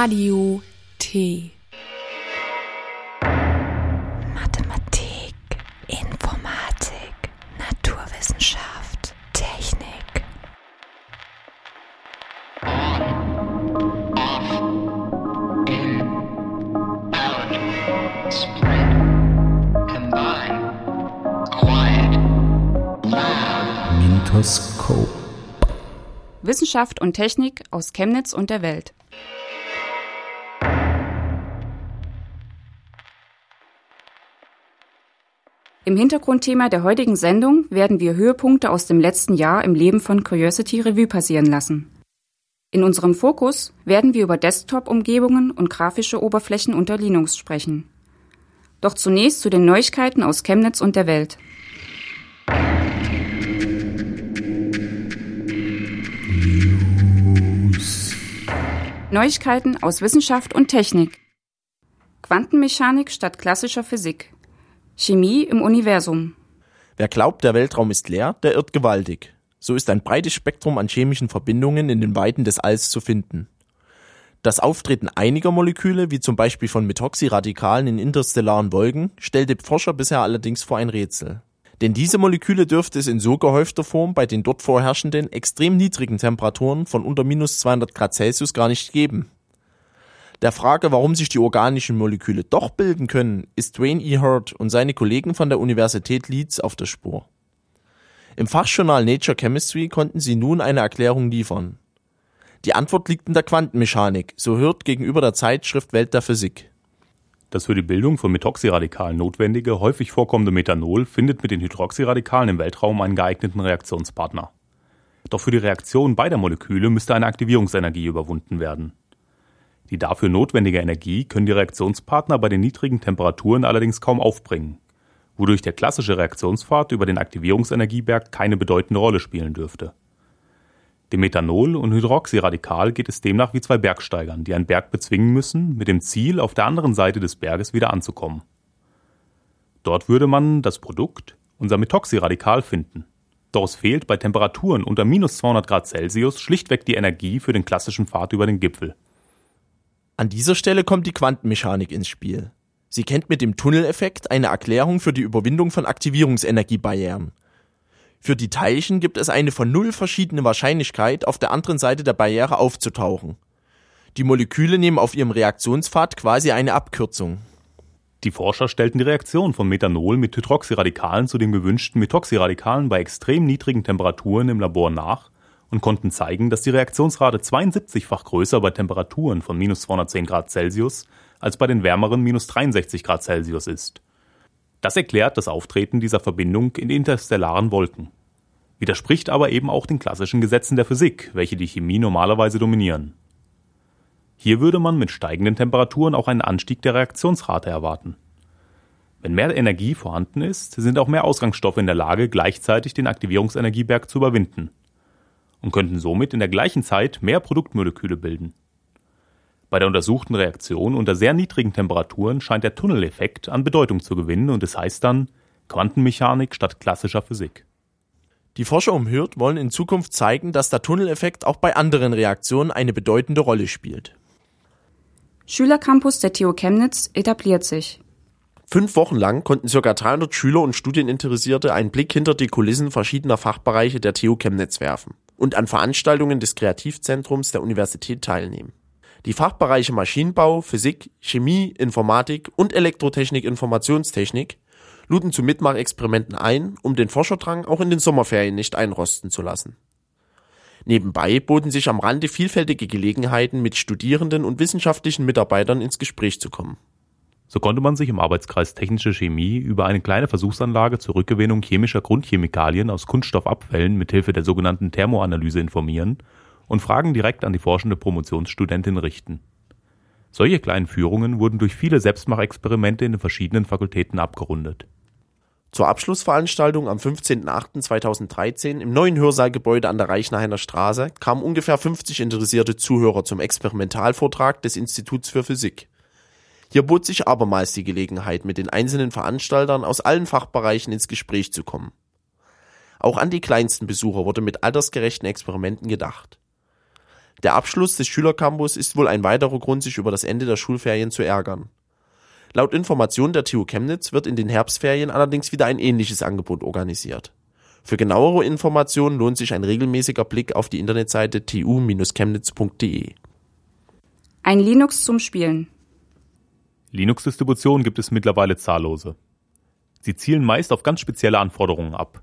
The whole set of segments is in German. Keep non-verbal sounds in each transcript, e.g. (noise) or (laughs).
Radio T. Mathematik, Informatik, Naturwissenschaft, Technik. spread, combine, quiet, loud. Mintoskop. Wissenschaft und Technik aus Chemnitz und der Welt. Im Hintergrundthema der heutigen Sendung werden wir Höhepunkte aus dem letzten Jahr im Leben von Curiosity Revue passieren lassen. In unserem Fokus werden wir über Desktop-Umgebungen und grafische Oberflächen unter Linux sprechen. Doch zunächst zu den Neuigkeiten aus Chemnitz und der Welt. Neuigkeiten aus Wissenschaft und Technik. Quantenmechanik statt klassischer Physik. Chemie im Universum. Wer glaubt, der Weltraum ist leer, der irrt gewaltig. So ist ein breites Spektrum an chemischen Verbindungen in den Weiten des Alls zu finden. Das Auftreten einiger Moleküle, wie zum Beispiel von Methoxyradikalen in interstellaren Wolken, stellte Forscher bisher allerdings vor ein Rätsel. Denn diese Moleküle dürfte es in so gehäufter Form bei den dort vorherrschenden extrem niedrigen Temperaturen von unter minus 200 Grad Celsius gar nicht geben. Der Frage, warum sich die organischen Moleküle doch bilden können, ist Dwayne E. Hurt und seine Kollegen von der Universität Leeds auf der Spur. Im Fachjournal Nature Chemistry konnten sie nun eine Erklärung liefern. Die Antwort liegt in der Quantenmechanik, so Hurt gegenüber der Zeitschrift Welt der Physik. Das für die Bildung von Methoxyradikalen notwendige, häufig vorkommende Methanol findet mit den Hydroxyradikalen im Weltraum einen geeigneten Reaktionspartner. Doch für die Reaktion beider Moleküle müsste eine Aktivierungsenergie überwunden werden. Die dafür notwendige Energie können die Reaktionspartner bei den niedrigen Temperaturen allerdings kaum aufbringen, wodurch der klassische Reaktionspfad über den Aktivierungsenergieberg keine bedeutende Rolle spielen dürfte. Dem Methanol und Hydroxyradikal geht es demnach wie zwei Bergsteigern, die einen Berg bezwingen müssen, mit dem Ziel, auf der anderen Seite des Berges wieder anzukommen. Dort würde man das Produkt, unser Methoxyradikal, finden. Doch es fehlt bei Temperaturen unter minus 200 Grad Celsius schlichtweg die Energie für den klassischen Pfad über den Gipfel. An dieser Stelle kommt die Quantenmechanik ins Spiel. Sie kennt mit dem Tunneleffekt eine Erklärung für die Überwindung von Aktivierungsenergiebarrieren. Für die Teilchen gibt es eine von null verschiedene Wahrscheinlichkeit, auf der anderen Seite der Barriere aufzutauchen. Die Moleküle nehmen auf ihrem Reaktionspfad quasi eine Abkürzung. Die Forscher stellten die Reaktion von Methanol mit Hydroxyradikalen zu den gewünschten Methoxyradikalen bei extrem niedrigen Temperaturen im Labor nach und konnten zeigen, dass die Reaktionsrate 72-fach größer bei Temperaturen von minus 210 Grad Celsius als bei den wärmeren minus 63 Grad Celsius ist. Das erklärt das Auftreten dieser Verbindung in interstellaren Wolken. Widerspricht aber eben auch den klassischen Gesetzen der Physik, welche die Chemie normalerweise dominieren. Hier würde man mit steigenden Temperaturen auch einen Anstieg der Reaktionsrate erwarten. Wenn mehr Energie vorhanden ist, sind auch mehr Ausgangsstoffe in der Lage, gleichzeitig den Aktivierungsenergieberg zu überwinden und könnten somit in der gleichen Zeit mehr Produktmoleküle bilden. Bei der untersuchten Reaktion unter sehr niedrigen Temperaturen scheint der Tunneleffekt an Bedeutung zu gewinnen und es heißt dann Quantenmechanik statt klassischer Physik. Die Forscher um Hürth wollen in Zukunft zeigen, dass der Tunneleffekt auch bei anderen Reaktionen eine bedeutende Rolle spielt. Schülercampus der TU Chemnitz etabliert sich. Fünf Wochen lang konnten ca. 300 Schüler und Studieninteressierte einen Blick hinter die Kulissen verschiedener Fachbereiche der TU Chemnitz werfen und an Veranstaltungen des Kreativzentrums der Universität teilnehmen. Die Fachbereiche Maschinenbau, Physik, Chemie, Informatik und Elektrotechnik Informationstechnik luden zu Mitmachexperimenten ein, um den Forscherdrang auch in den Sommerferien nicht einrosten zu lassen. Nebenbei boten sich am Rande vielfältige Gelegenheiten, mit Studierenden und wissenschaftlichen Mitarbeitern ins Gespräch zu kommen. So konnte man sich im Arbeitskreis Technische Chemie über eine kleine Versuchsanlage zur Rückgewinnung chemischer Grundchemikalien aus Kunststoffabfällen mithilfe der sogenannten Thermoanalyse informieren und Fragen direkt an die forschende Promotionsstudentin richten. Solche kleinen Führungen wurden durch viele Selbstmachexperimente in den verschiedenen Fakultäten abgerundet. Zur Abschlussveranstaltung am 15.08.2013 im neuen Hörsaalgebäude an der Reichenhainer Straße kamen ungefähr 50 interessierte Zuhörer zum Experimentalvortrag des Instituts für Physik. Hier bot sich abermals die Gelegenheit, mit den einzelnen Veranstaltern aus allen Fachbereichen ins Gespräch zu kommen. Auch an die kleinsten Besucher wurde mit altersgerechten Experimenten gedacht. Der Abschluss des Schülercampus ist wohl ein weiterer Grund, sich über das Ende der Schulferien zu ärgern. Laut Informationen der TU Chemnitz wird in den Herbstferien allerdings wieder ein ähnliches Angebot organisiert. Für genauere Informationen lohnt sich ein regelmäßiger Blick auf die Internetseite tu-chemnitz.de. Ein Linux zum Spielen. Linux-Distributionen gibt es mittlerweile zahllose. Sie zielen meist auf ganz spezielle Anforderungen ab.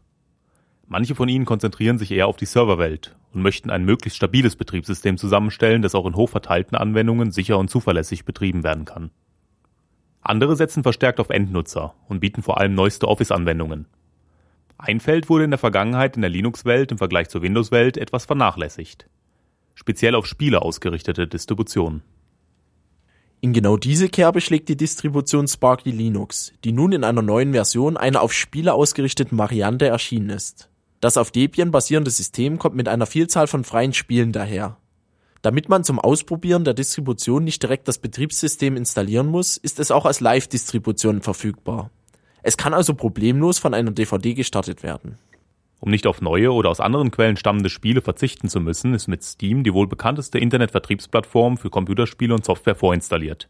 Manche von ihnen konzentrieren sich eher auf die Serverwelt und möchten ein möglichst stabiles Betriebssystem zusammenstellen, das auch in hochverteilten Anwendungen sicher und zuverlässig betrieben werden kann. Andere setzen verstärkt auf Endnutzer und bieten vor allem neueste Office-Anwendungen. Ein Feld wurde in der Vergangenheit in der Linux-Welt im Vergleich zur Windows-Welt etwas vernachlässigt. Speziell auf Spiele ausgerichtete Distributionen. In genau diese Kerbe schlägt die Distribution Sparky Linux, die nun in einer neuen Version einer auf Spiele ausgerichteten Variante erschienen ist. Das auf Debian basierende System kommt mit einer Vielzahl von freien Spielen daher. Damit man zum Ausprobieren der Distribution nicht direkt das Betriebssystem installieren muss, ist es auch als Live-Distribution verfügbar. Es kann also problemlos von einer DVD gestartet werden. Um nicht auf neue oder aus anderen Quellen stammende Spiele verzichten zu müssen, ist mit Steam die wohl bekannteste Internetvertriebsplattform für Computerspiele und Software vorinstalliert.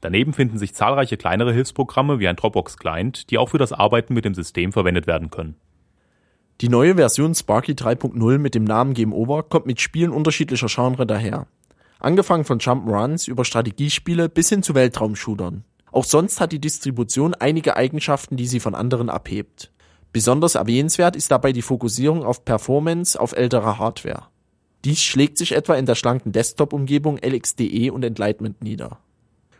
Daneben finden sich zahlreiche kleinere Hilfsprogramme wie ein Dropbox-Client, die auch für das Arbeiten mit dem System verwendet werden können. Die neue Version Sparky 3.0 mit dem Namen Game Over kommt mit Spielen unterschiedlicher Genre daher. Angefangen von Jump'n'Runs über Strategiespiele bis hin zu Weltraumshootern. Auch sonst hat die Distribution einige Eigenschaften, die sie von anderen abhebt. Besonders erwähnenswert ist dabei die Fokussierung auf Performance auf älterer Hardware. Dies schlägt sich etwa in der schlanken Desktop-Umgebung LXDE und Enlightenment nieder.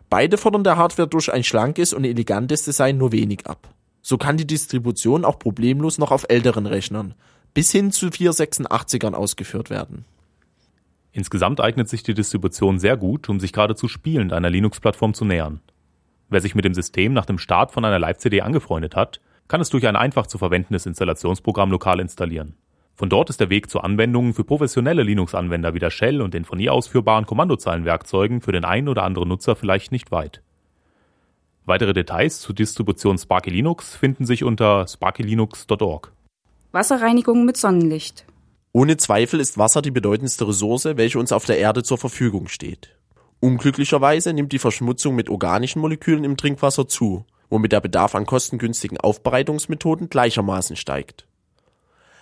Beide fordern der Hardware durch ein schlankes und elegantes Design nur wenig ab. So kann die Distribution auch problemlos noch auf älteren Rechnern bis hin zu 486ern ausgeführt werden. Insgesamt eignet sich die Distribution sehr gut, um sich geradezu spielend einer Linux-Plattform zu nähern. Wer sich mit dem System nach dem Start von einer Live-CD angefreundet hat, kann es durch ein einfach zu verwendendes Installationsprogramm lokal installieren. Von dort ist der Weg zu Anwendungen für professionelle Linux-Anwender wie der Shell und den von ihr ausführbaren Kommandozeilenwerkzeugen für den einen oder anderen Nutzer vielleicht nicht weit. Weitere Details zur Distribution Sparky Linux finden sich unter sparkylinux.org. Wasserreinigung mit Sonnenlicht. Ohne Zweifel ist Wasser die bedeutendste Ressource, welche uns auf der Erde zur Verfügung steht. Unglücklicherweise nimmt die Verschmutzung mit organischen Molekülen im Trinkwasser zu, womit der Bedarf an kostengünstigen Aufbereitungsmethoden gleichermaßen steigt.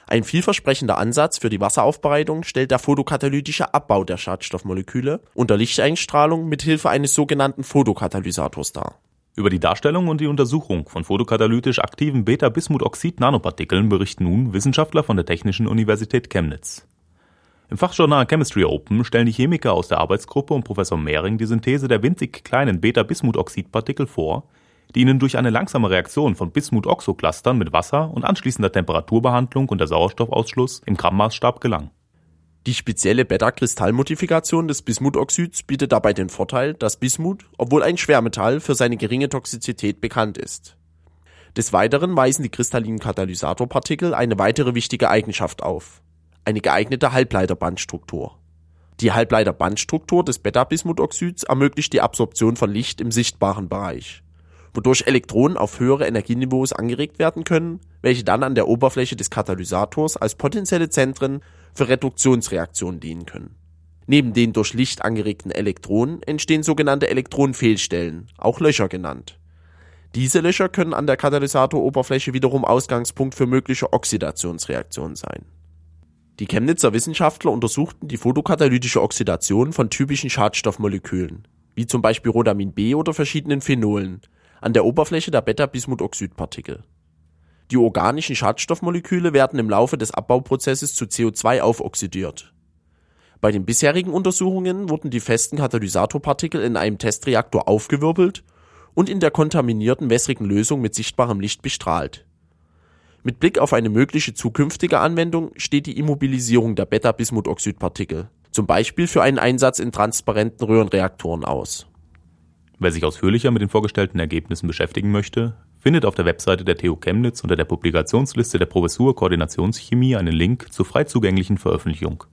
Ein vielversprechender Ansatz für die Wasseraufbereitung stellt der photokatalytische Abbau der Schadstoffmoleküle unter Lichteinstrahlung mit Hilfe eines sogenannten Photokatalysators dar. Über die Darstellung und die Untersuchung von photokatalytisch aktiven Beta-Bismutoxid-Nanopartikeln berichten nun Wissenschaftler von der Technischen Universität Chemnitz. Im Fachjournal Chemistry Open stellen die Chemiker aus der Arbeitsgruppe um Professor Mehring die Synthese der winzig kleinen Beta-Bismutoxid-Partikel vor, die ihnen durch eine langsame Reaktion von Bismutoxoclustern mit Wasser und anschließender Temperaturbehandlung und der Sauerstoffausschluss im Grammmaßstab gelang. Die spezielle Beta-Kristallmodifikation des Bismutoxids bietet dabei den Vorteil, dass Bismut, obwohl ein Schwermetall, für seine geringe Toxizität bekannt ist. Des Weiteren weisen die kristallinen Katalysatorpartikel eine weitere wichtige Eigenschaft auf. Eine geeignete Halbleiterbandstruktur. Die Halbleiterbandstruktur des Beta-Bismutoxids ermöglicht die Absorption von Licht im sichtbaren Bereich, wodurch Elektronen auf höhere Energieniveaus angeregt werden können, welche dann an der Oberfläche des Katalysators als potenzielle Zentren für Reduktionsreaktionen dienen können. Neben den durch Licht angeregten Elektronen entstehen sogenannte Elektronenfehlstellen, auch Löcher genannt. Diese Löcher können an der Katalysatoroberfläche wiederum Ausgangspunkt für mögliche Oxidationsreaktionen sein. Die Chemnitzer Wissenschaftler untersuchten die photokatalytische Oxidation von typischen Schadstoffmolekülen, wie zum Beispiel Rodamin B oder verschiedenen Phenolen, an der Oberfläche der Beta-Bismutoxidpartikel. Die organischen Schadstoffmoleküle werden im Laufe des Abbauprozesses zu CO2 aufoxidiert. Bei den bisherigen Untersuchungen wurden die festen Katalysatorpartikel in einem Testreaktor aufgewirbelt und in der kontaminierten wässrigen Lösung mit sichtbarem Licht bestrahlt. Mit Blick auf eine mögliche zukünftige Anwendung steht die Immobilisierung der Beta-Bismutoxidpartikel, zum Beispiel für einen Einsatz in transparenten Röhrenreaktoren aus. Wer sich ausführlicher mit den vorgestellten Ergebnissen beschäftigen möchte, findet auf der Webseite der TU Chemnitz unter der Publikationsliste der Professur Koordinationschemie einen Link zur frei zugänglichen Veröffentlichung.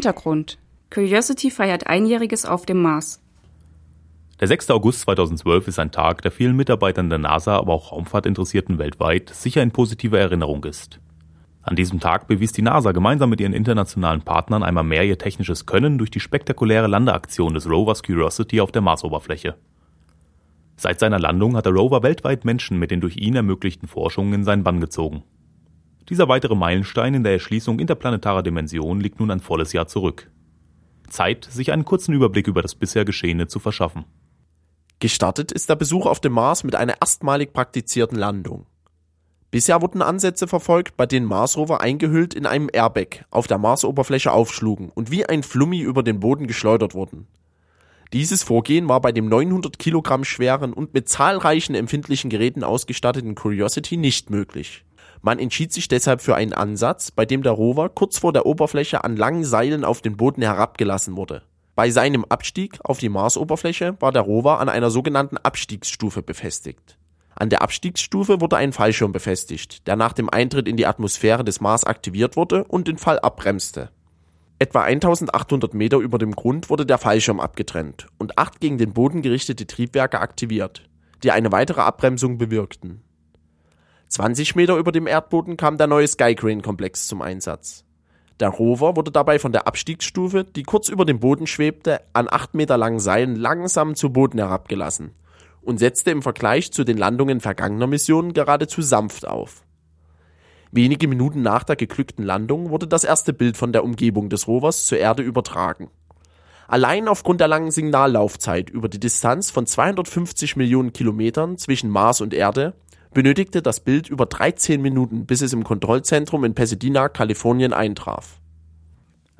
Hintergrund. Curiosity feiert einjähriges auf dem Mars. Der 6. August 2012 ist ein Tag, der vielen Mitarbeitern der NASA, aber auch Raumfahrtinteressierten weltweit sicher in positiver Erinnerung ist. An diesem Tag bewies die NASA gemeinsam mit ihren internationalen Partnern einmal mehr ihr technisches Können durch die spektakuläre Landeaktion des Rovers Curiosity auf der Marsoberfläche. Seit seiner Landung hat der Rover weltweit Menschen mit den durch ihn ermöglichten Forschungen in seinen Bann gezogen. Dieser weitere Meilenstein in der Erschließung interplanetarer Dimensionen liegt nun ein volles Jahr zurück. Zeit, sich einen kurzen Überblick über das bisher Geschehene zu verschaffen. Gestartet ist der Besuch auf dem Mars mit einer erstmalig praktizierten Landung. Bisher wurden Ansätze verfolgt, bei denen Marsrover eingehüllt in einem Airbag auf der Marsoberfläche aufschlugen und wie ein Flummi über den Boden geschleudert wurden. Dieses Vorgehen war bei dem 900 Kilogramm schweren und mit zahlreichen empfindlichen Geräten ausgestatteten Curiosity nicht möglich. Man entschied sich deshalb für einen Ansatz, bei dem der Rover kurz vor der Oberfläche an langen Seilen auf den Boden herabgelassen wurde. Bei seinem Abstieg auf die Marsoberfläche war der Rover an einer sogenannten Abstiegsstufe befestigt. An der Abstiegsstufe wurde ein Fallschirm befestigt, der nach dem Eintritt in die Atmosphäre des Mars aktiviert wurde und den Fall abbremste. Etwa 1800 Meter über dem Grund wurde der Fallschirm abgetrennt und acht gegen den Boden gerichtete Triebwerke aktiviert, die eine weitere Abbremsung bewirkten. 20 Meter über dem Erdboden kam der neue Skycrane-Komplex zum Einsatz. Der Rover wurde dabei von der Abstiegsstufe, die kurz über dem Boden schwebte, an acht Meter langen Seilen langsam zu Boden herabgelassen und setzte im Vergleich zu den Landungen vergangener Missionen geradezu sanft auf. Wenige Minuten nach der geglückten Landung wurde das erste Bild von der Umgebung des Rovers zur Erde übertragen. Allein aufgrund der langen Signallaufzeit über die Distanz von 250 Millionen Kilometern zwischen Mars und Erde benötigte das Bild über 13 Minuten, bis es im Kontrollzentrum in Pasadena, Kalifornien eintraf.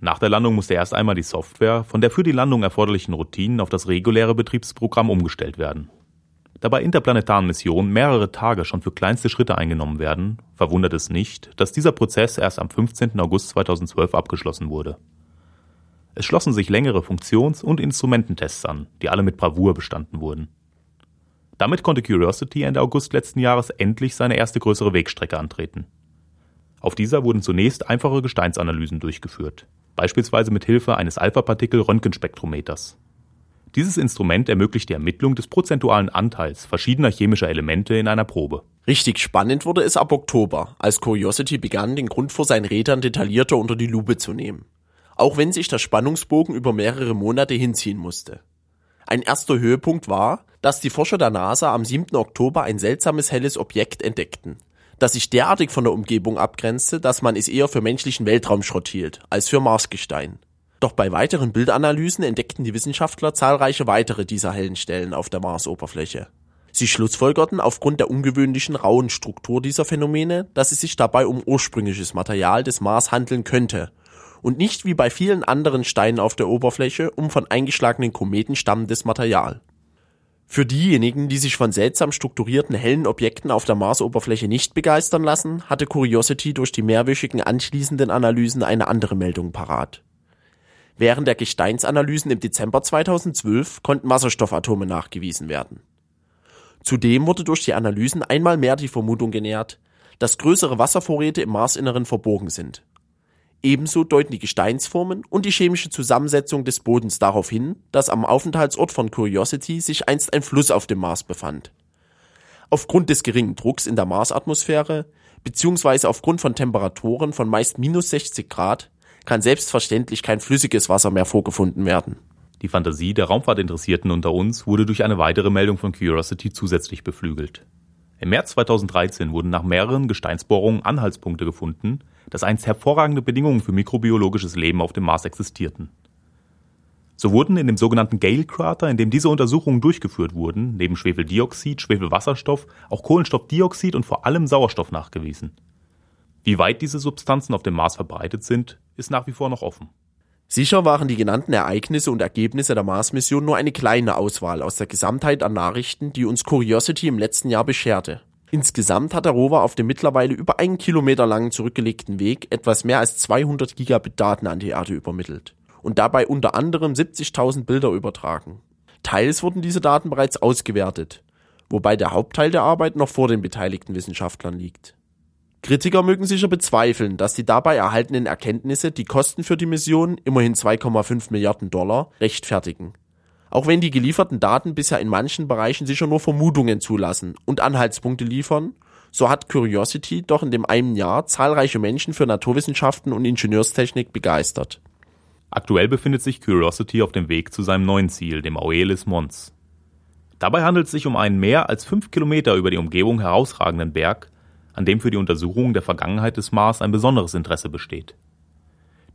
Nach der Landung musste erst einmal die Software von der für die Landung erforderlichen Routinen auf das reguläre Betriebsprogramm umgestellt werden. Da bei interplanetaren Missionen mehrere Tage schon für kleinste Schritte eingenommen werden, verwundert es nicht, dass dieser Prozess erst am 15. August 2012 abgeschlossen wurde. Es schlossen sich längere Funktions- und Instrumententests an, die alle mit Bravour bestanden wurden. Damit konnte Curiosity Ende August letzten Jahres endlich seine erste größere Wegstrecke antreten. Auf dieser wurden zunächst einfache Gesteinsanalysen durchgeführt, beispielsweise mit Hilfe eines Alpha-Partikel-Röntgenspektrometers. Dieses Instrument ermöglicht die Ermittlung des prozentualen Anteils verschiedener chemischer Elemente in einer Probe. Richtig spannend wurde es ab Oktober, als Curiosity begann, den Grund vor seinen Rädern detaillierter unter die Lupe zu nehmen. Auch wenn sich der Spannungsbogen über mehrere Monate hinziehen musste. Ein erster Höhepunkt war, dass die Forscher der NASA am 7. Oktober ein seltsames helles Objekt entdeckten, das sich derartig von der Umgebung abgrenzte, dass man es eher für menschlichen Weltraumschrott hielt, als für Marsgestein. Doch bei weiteren Bildanalysen entdeckten die Wissenschaftler zahlreiche weitere dieser hellen Stellen auf der Marsoberfläche. Sie schlussfolgerten aufgrund der ungewöhnlichen rauen Struktur dieser Phänomene, dass es sich dabei um ursprüngliches Material des Mars handeln könnte und nicht wie bei vielen anderen Steinen auf der Oberfläche um von eingeschlagenen Kometen stammendes Material. Für diejenigen, die sich von seltsam strukturierten hellen Objekten auf der Marsoberfläche nicht begeistern lassen, hatte Curiosity durch die mehrwöchigen anschließenden Analysen eine andere Meldung parat. Während der Gesteinsanalysen im Dezember 2012 konnten Wasserstoffatome nachgewiesen werden. Zudem wurde durch die Analysen einmal mehr die Vermutung genährt, dass größere Wasservorräte im Marsinneren verborgen sind. Ebenso deuten die Gesteinsformen und die chemische Zusammensetzung des Bodens darauf hin, dass am Aufenthaltsort von Curiosity sich einst ein Fluss auf dem Mars befand. Aufgrund des geringen Drucks in der Marsatmosphäre beziehungsweise aufgrund von Temperaturen von meist minus 60 Grad kann selbstverständlich kein flüssiges Wasser mehr vorgefunden werden. Die Fantasie der Raumfahrtinteressierten unter uns wurde durch eine weitere Meldung von Curiosity zusätzlich beflügelt. Im März 2013 wurden nach mehreren Gesteinsbohrungen Anhaltspunkte gefunden, dass einst hervorragende Bedingungen für mikrobiologisches Leben auf dem Mars existierten. So wurden in dem sogenannten Gale-Krater, in dem diese Untersuchungen durchgeführt wurden, neben Schwefeldioxid, Schwefelwasserstoff auch Kohlenstoffdioxid und vor allem Sauerstoff nachgewiesen. Wie weit diese Substanzen auf dem Mars verbreitet sind, ist nach wie vor noch offen. Sicher waren die genannten Ereignisse und Ergebnisse der Mars-Mission nur eine kleine Auswahl aus der Gesamtheit an Nachrichten, die uns Curiosity im letzten Jahr bescherte. Insgesamt hat der Rover auf dem mittlerweile über einen Kilometer langen zurückgelegten Weg etwas mehr als 200 Gigabit Daten an die Erde übermittelt und dabei unter anderem 70.000 Bilder übertragen. Teils wurden diese Daten bereits ausgewertet, wobei der Hauptteil der Arbeit noch vor den beteiligten Wissenschaftlern liegt. Kritiker mögen sicher bezweifeln, dass die dabei erhaltenen Erkenntnisse die Kosten für die Mission, immerhin 2,5 Milliarden Dollar, rechtfertigen. Auch wenn die gelieferten Daten bisher in manchen Bereichen sicher nur Vermutungen zulassen und Anhaltspunkte liefern, so hat Curiosity doch in dem einen Jahr zahlreiche Menschen für Naturwissenschaften und Ingenieurstechnik begeistert. Aktuell befindet sich Curiosity auf dem Weg zu seinem neuen Ziel, dem Auelis Mons. Dabei handelt es sich um einen mehr als fünf Kilometer über die Umgebung herausragenden Berg, an dem für die Untersuchung der Vergangenheit des Mars ein besonderes Interesse besteht.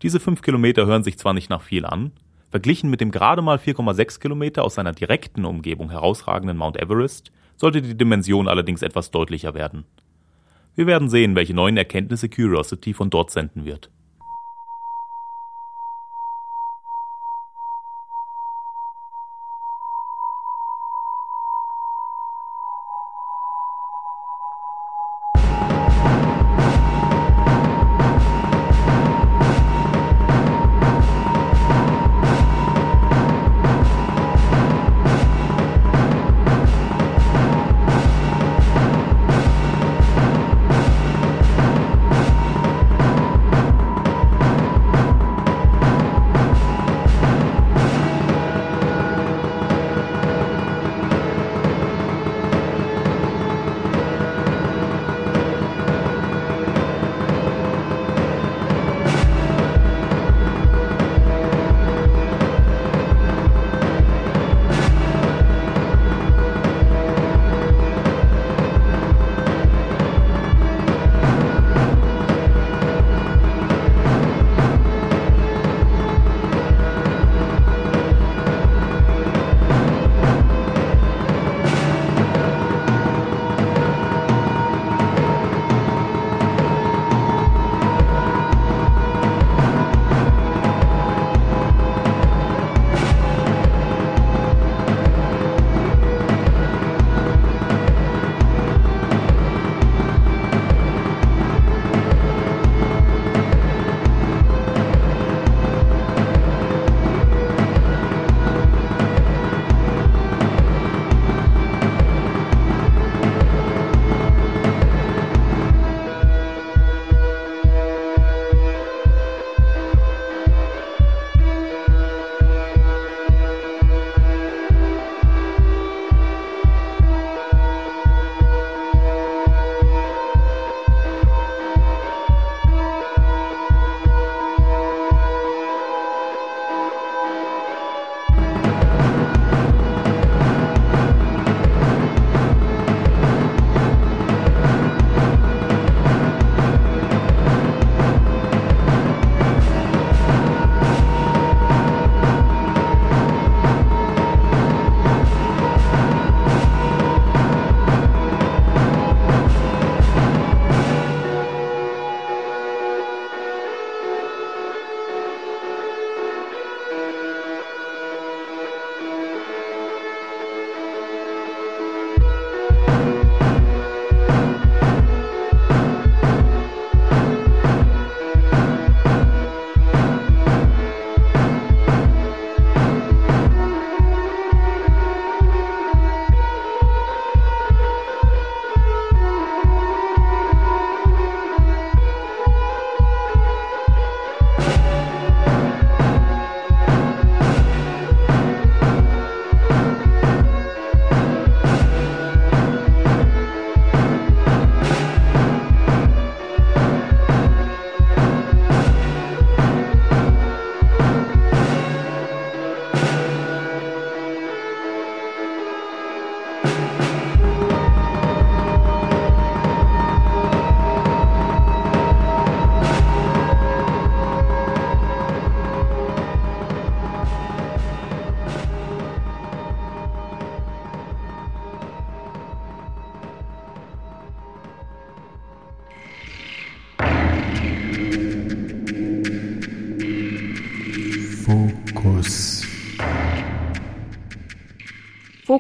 Diese fünf Kilometer hören sich zwar nicht nach viel an, verglichen mit dem gerade mal 4,6 Kilometer aus seiner direkten Umgebung herausragenden Mount Everest sollte die Dimension allerdings etwas deutlicher werden. Wir werden sehen, welche neuen Erkenntnisse Curiosity von dort senden wird.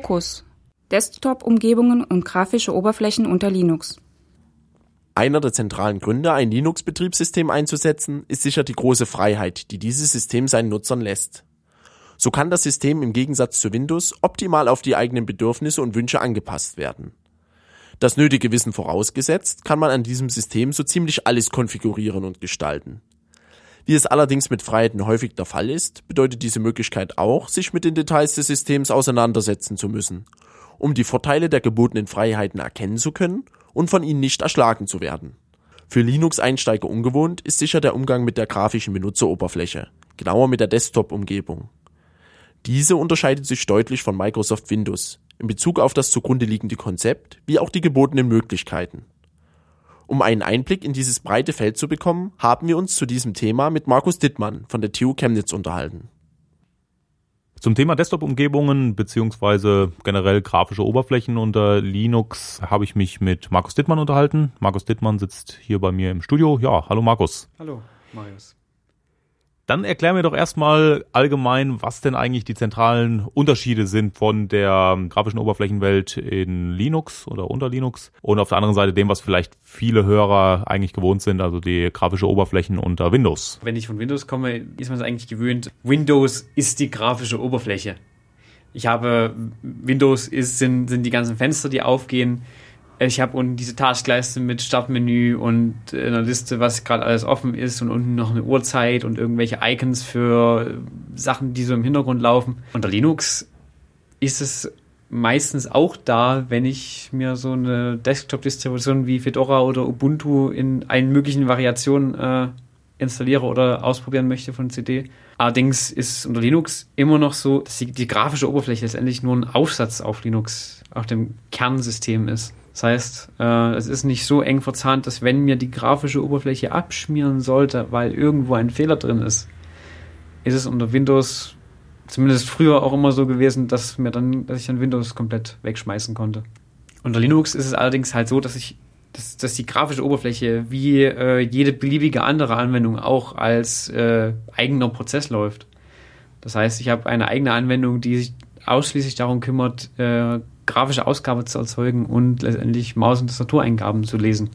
Fokus. Desktop-Umgebungen und grafische Oberflächen unter Linux. Einer der zentralen Gründe, ein Linux-Betriebssystem einzusetzen, ist sicher die große Freiheit, die dieses System seinen Nutzern lässt. So kann das System im Gegensatz zu Windows optimal auf die eigenen Bedürfnisse und Wünsche angepasst werden. Das nötige Wissen vorausgesetzt, kann man an diesem System so ziemlich alles konfigurieren und gestalten. Wie es allerdings mit Freiheiten häufig der Fall ist, bedeutet diese Möglichkeit auch, sich mit den Details des Systems auseinandersetzen zu müssen, um die Vorteile der gebotenen Freiheiten erkennen zu können und von ihnen nicht erschlagen zu werden. Für Linux-Einsteiger ungewohnt ist sicher der Umgang mit der grafischen Benutzeroberfläche, genauer mit der Desktop-Umgebung. Diese unterscheidet sich deutlich von Microsoft Windows in Bezug auf das zugrunde liegende Konzept wie auch die gebotenen Möglichkeiten. Um einen Einblick in dieses breite Feld zu bekommen, haben wir uns zu diesem Thema mit Markus Dittmann von der TU Chemnitz unterhalten. Zum Thema Desktop-Umgebungen beziehungsweise generell grafische Oberflächen unter Linux habe ich mich mit Markus Dittmann unterhalten. Markus Dittmann sitzt hier bei mir im Studio. Ja, hallo Markus. Hallo, Marius. Dann erklär mir doch erstmal allgemein, was denn eigentlich die zentralen Unterschiede sind von der grafischen Oberflächenwelt in Linux oder unter Linux und auf der anderen Seite dem, was vielleicht viele Hörer eigentlich gewohnt sind, also die grafische Oberflächen unter Windows. Wenn ich von Windows komme, ist man es eigentlich gewöhnt. Windows ist die grafische Oberfläche. Ich habe Windows ist, sind, sind die ganzen Fenster, die aufgehen ich habe unten diese Taskleiste mit Startmenü und einer Liste, was gerade alles offen ist und unten noch eine Uhrzeit und irgendwelche Icons für Sachen, die so im Hintergrund laufen. Unter Linux ist es meistens auch da, wenn ich mir so eine Desktop-Distribution wie Fedora oder Ubuntu in allen möglichen Variationen äh, installiere oder ausprobieren möchte von CD. Allerdings ist unter Linux immer noch so, dass die, die grafische Oberfläche letztendlich nur ein Aufsatz auf Linux, auf dem Kernsystem ist. Das heißt, äh, es ist nicht so eng verzahnt, dass wenn mir die grafische Oberfläche abschmieren sollte, weil irgendwo ein Fehler drin ist, ist es unter Windows zumindest früher auch immer so gewesen, dass mir dann, dass ich dann Windows komplett wegschmeißen konnte. Unter Linux ist es allerdings halt so, dass ich, dass, dass die grafische Oberfläche wie äh, jede beliebige andere Anwendung auch als äh, eigener Prozess läuft. Das heißt, ich habe eine eigene Anwendung, die sich ausschließlich darum kümmert, äh, grafische Ausgabe zu erzeugen und letztendlich Maus- und Tastatureingaben zu lesen.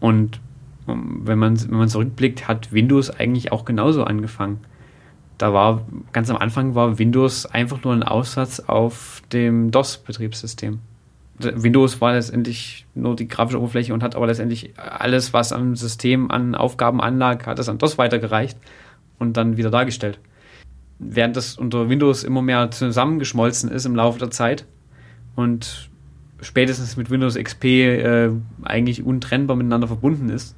Und ähm, wenn man, wenn man zurückblickt, hat Windows eigentlich auch genauso angefangen. Da war, ganz am Anfang war Windows einfach nur ein Aussatz auf dem DOS-Betriebssystem. Windows war letztendlich nur die grafische Oberfläche und hat aber letztendlich alles, was am System an Aufgaben anlag, hat es an DOS weitergereicht und dann wieder dargestellt. Während das unter Windows immer mehr zusammengeschmolzen ist im Laufe der Zeit, und spätestens mit Windows XP äh, eigentlich untrennbar miteinander verbunden ist,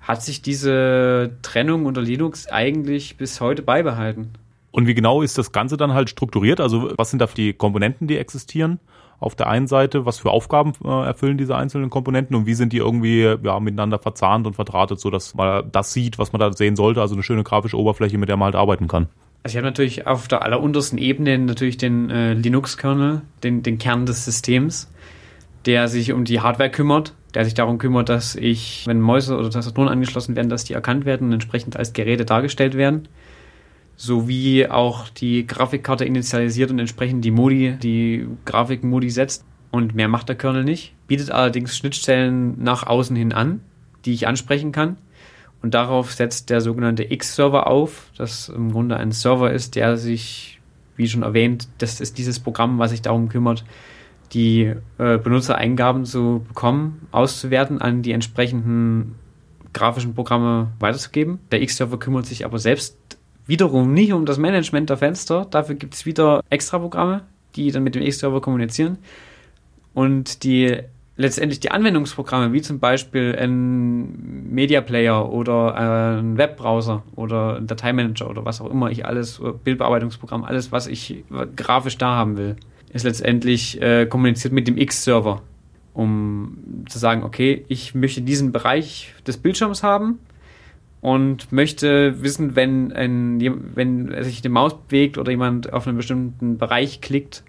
hat sich diese Trennung unter Linux eigentlich bis heute beibehalten. Und wie genau ist das Ganze dann halt strukturiert? Also was sind da die Komponenten, die existieren? Auf der einen Seite, was für Aufgaben äh, erfüllen diese einzelnen Komponenten und wie sind die irgendwie ja, miteinander verzahnt und verdrahtet, so dass man das sieht, was man da sehen sollte, also eine schöne grafische Oberfläche, mit der man halt arbeiten kann. Also ich habe natürlich auf der alleruntersten Ebene natürlich den äh, Linux-Kernel, den, den Kern des Systems, der sich um die Hardware kümmert, der sich darum kümmert, dass ich, wenn Mäuse oder Tastaturen angeschlossen werden, dass die erkannt werden und entsprechend als Geräte dargestellt werden. Sowie auch die Grafikkarte initialisiert und entsprechend die Modi, die Grafikmodi setzt. Und mehr macht der Kernel nicht, bietet allerdings Schnittstellen nach außen hin an, die ich ansprechen kann und darauf setzt der sogenannte X-Server auf, das im Grunde ein Server ist, der sich, wie schon erwähnt, das ist dieses Programm, was sich darum kümmert, die äh, Benutzereingaben zu bekommen, auszuwerten, an die entsprechenden grafischen Programme weiterzugeben. Der X-Server kümmert sich aber selbst wiederum nicht um das Management der Fenster. Dafür gibt es wieder extra Programme, die dann mit dem X-Server kommunizieren. Und die letztendlich die Anwendungsprogramme, wie zum Beispiel ein Media Player oder ein Webbrowser oder ein Dateimanager oder was auch immer ich alles, Bildbearbeitungsprogramm, alles, was ich grafisch da haben will, ist letztendlich äh, kommuniziert mit dem X-Server, um zu sagen, okay, ich möchte diesen Bereich des Bildschirms haben und möchte wissen, wenn, ein, wenn sich die Maus bewegt oder jemand auf einen bestimmten Bereich klickt,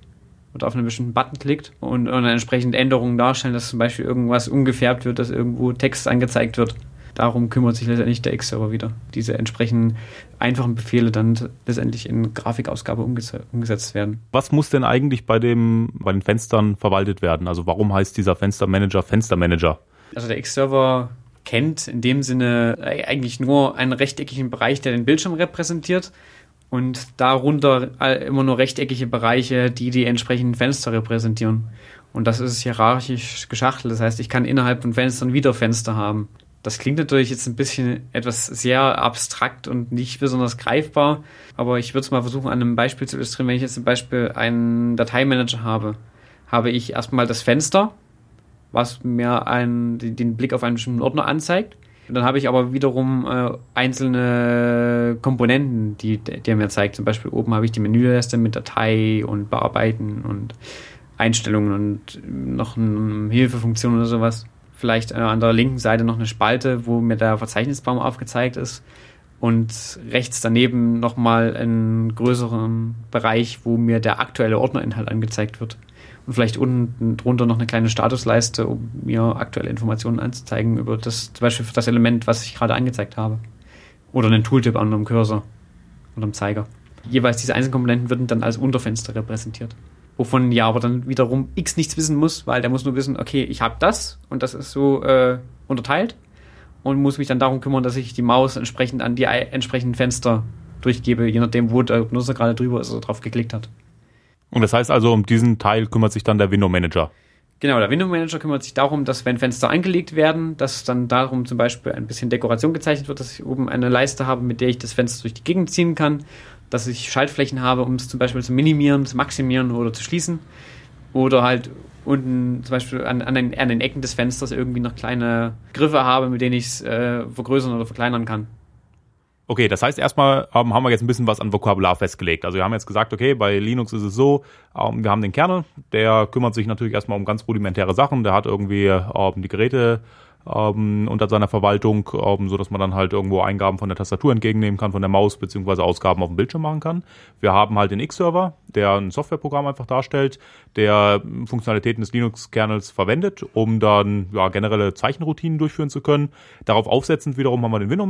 oder auf einen bestimmten Button klickt und, und entsprechend Änderungen darstellen, dass zum Beispiel irgendwas umgefärbt wird, dass irgendwo Text angezeigt wird. Darum kümmert sich letztendlich der X-Server wieder. Diese entsprechenden einfachen Befehle dann letztendlich in Grafikausgabe umgesetzt werden. Was muss denn eigentlich bei, dem, bei den Fenstern verwaltet werden? Also warum heißt dieser Fenstermanager Fenstermanager? Also der X-Server kennt in dem Sinne eigentlich nur einen rechteckigen Bereich, der den Bildschirm repräsentiert und darunter immer nur rechteckige Bereiche, die die entsprechenden Fenster repräsentieren. Und das ist hierarchisch geschachtelt. Das heißt, ich kann innerhalb von Fenstern wieder Fenster haben. Das klingt natürlich jetzt ein bisschen etwas sehr abstrakt und nicht besonders greifbar, aber ich würde es mal versuchen, an einem Beispiel zu illustrieren. Wenn ich jetzt zum Beispiel einen Dateimanager habe, habe ich erstmal das Fenster, was mir einen, den Blick auf einen bestimmten Ordner anzeigt. Dann habe ich aber wiederum äh, einzelne Komponenten, die der mir zeigt. Zum Beispiel oben habe ich die Menüleiste mit Datei und Bearbeiten und Einstellungen und noch eine Hilfefunktion oder sowas vielleicht an der linken Seite noch eine Spalte, wo mir der Verzeichnisbaum aufgezeigt ist und rechts daneben nochmal einen größeren Bereich, wo mir der aktuelle Ordnerinhalt angezeigt wird. Und vielleicht unten drunter noch eine kleine Statusleiste, um mir aktuelle Informationen anzuzeigen über das, zum Beispiel das Element, was ich gerade angezeigt habe. Oder einen Tooltip an einem Cursor oder einem Zeiger. Jeweils diese Einzelkomponenten würden dann als Unterfenster repräsentiert wovon ja aber dann wiederum X nichts wissen muss, weil der muss nur wissen, okay, ich habe das und das ist so äh, unterteilt und muss mich dann darum kümmern, dass ich die Maus entsprechend an die entsprechenden Fenster durchgebe, je nachdem, wo der Nutzer gerade drüber ist oder drauf geklickt hat. Und das heißt also, um diesen Teil kümmert sich dann der Window Manager. Genau, der Window Manager kümmert sich darum, dass wenn Fenster angelegt werden, dass dann darum zum Beispiel ein bisschen Dekoration gezeichnet wird, dass ich oben eine Leiste habe, mit der ich das Fenster durch die Gegend ziehen kann dass ich Schaltflächen habe, um es zum Beispiel zu minimieren, zu maximieren oder zu schließen. Oder halt unten zum Beispiel an, an, den, an den Ecken des Fensters irgendwie noch kleine Griffe habe, mit denen ich es äh, vergrößern oder verkleinern kann. Okay, das heißt erstmal ähm, haben wir jetzt ein bisschen was an Vokabular festgelegt. Also wir haben jetzt gesagt, okay, bei Linux ist es so, ähm, wir haben den Kernel, der kümmert sich natürlich erstmal um ganz rudimentäre Sachen, der hat irgendwie ähm, die Geräte ähm, unter seiner Verwaltung, ähm, so dass man dann halt irgendwo Eingaben von der Tastatur entgegennehmen kann, von der Maus beziehungsweise Ausgaben auf dem Bildschirm machen kann. Wir haben halt den X-Server, der ein Softwareprogramm einfach darstellt, der Funktionalitäten des Linux-Kernels verwendet, um dann ja, generelle Zeichenroutinen durchführen zu können. Darauf aufsetzend wiederum haben wir den Window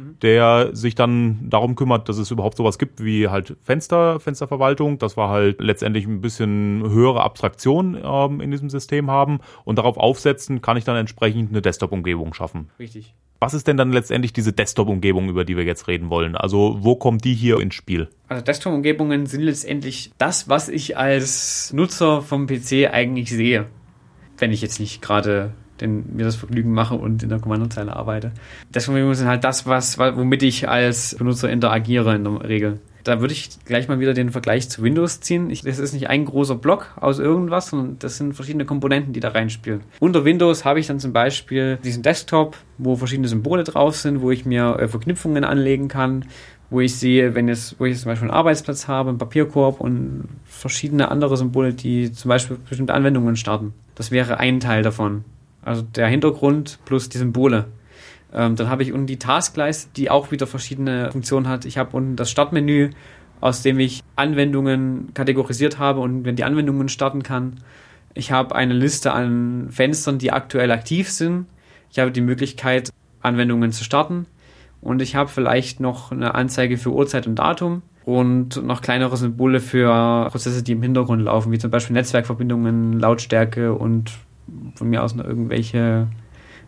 Manager der sich dann darum kümmert, dass es überhaupt sowas gibt wie halt Fenster, Fensterverwaltung, dass wir halt letztendlich ein bisschen höhere Abstraktion ähm, in diesem System haben und darauf aufsetzen kann ich dann entsprechend eine Desktop-Umgebung schaffen. Richtig. Was ist denn dann letztendlich diese Desktop-Umgebung, über die wir jetzt reden wollen? Also wo kommt die hier ins Spiel? Also Desktop-Umgebungen sind letztendlich das, was ich als Nutzer vom PC eigentlich sehe. Wenn ich jetzt nicht gerade den, mir das Vergnügen mache und in der Kommandozeile arbeite. Deswegen sind halt das, was, womit ich als Benutzer interagiere in der Regel. Da würde ich gleich mal wieder den Vergleich zu Windows ziehen. Ich, das ist nicht ein großer Block aus irgendwas, sondern das sind verschiedene Komponenten, die da reinspielen. Unter Windows habe ich dann zum Beispiel diesen Desktop, wo verschiedene Symbole drauf sind, wo ich mir äh, Verknüpfungen anlegen kann, wo ich sehe, wenn jetzt, wo ich jetzt zum Beispiel einen Arbeitsplatz habe, einen Papierkorb und verschiedene andere Symbole, die zum Beispiel bestimmte Anwendungen starten. Das wäre ein Teil davon. Also der Hintergrund plus die Symbole. Ähm, dann habe ich unten die Taskleiste, die auch wieder verschiedene Funktionen hat. Ich habe unten das Startmenü, aus dem ich Anwendungen kategorisiert habe und wenn die Anwendungen starten kann. Ich habe eine Liste an Fenstern, die aktuell aktiv sind. Ich habe die Möglichkeit, Anwendungen zu starten. Und ich habe vielleicht noch eine Anzeige für Uhrzeit und Datum und noch kleinere Symbole für Prozesse, die im Hintergrund laufen, wie zum Beispiel Netzwerkverbindungen, Lautstärke und von mir aus noch irgendwelche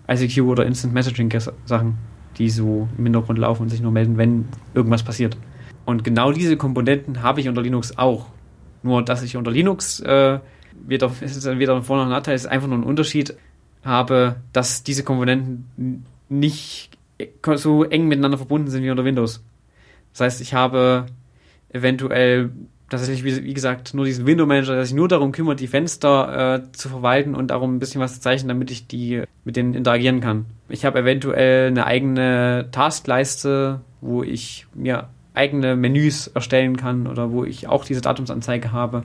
ICQ oder Instant Messaging Sachen, die so im Hintergrund laufen und sich nur melden, wenn irgendwas passiert. Und genau diese Komponenten habe ich unter Linux auch. Nur, dass ich unter Linux äh, weder, ist weder ein Vor- noch ein Nachteil, ist einfach nur ein Unterschied habe, dass diese Komponenten nicht so eng miteinander verbunden sind wie unter Windows. Das heißt, ich habe eventuell tatsächlich, wie, wie, gesagt, nur diesen Window Manager, der sich nur darum kümmert, die Fenster äh, zu verwalten und darum ein bisschen was zu zeichnen, damit ich die mit denen interagieren kann. Ich habe eventuell eine eigene Taskleiste, wo ich mir eigene Menüs erstellen kann oder wo ich auch diese Datumsanzeige habe,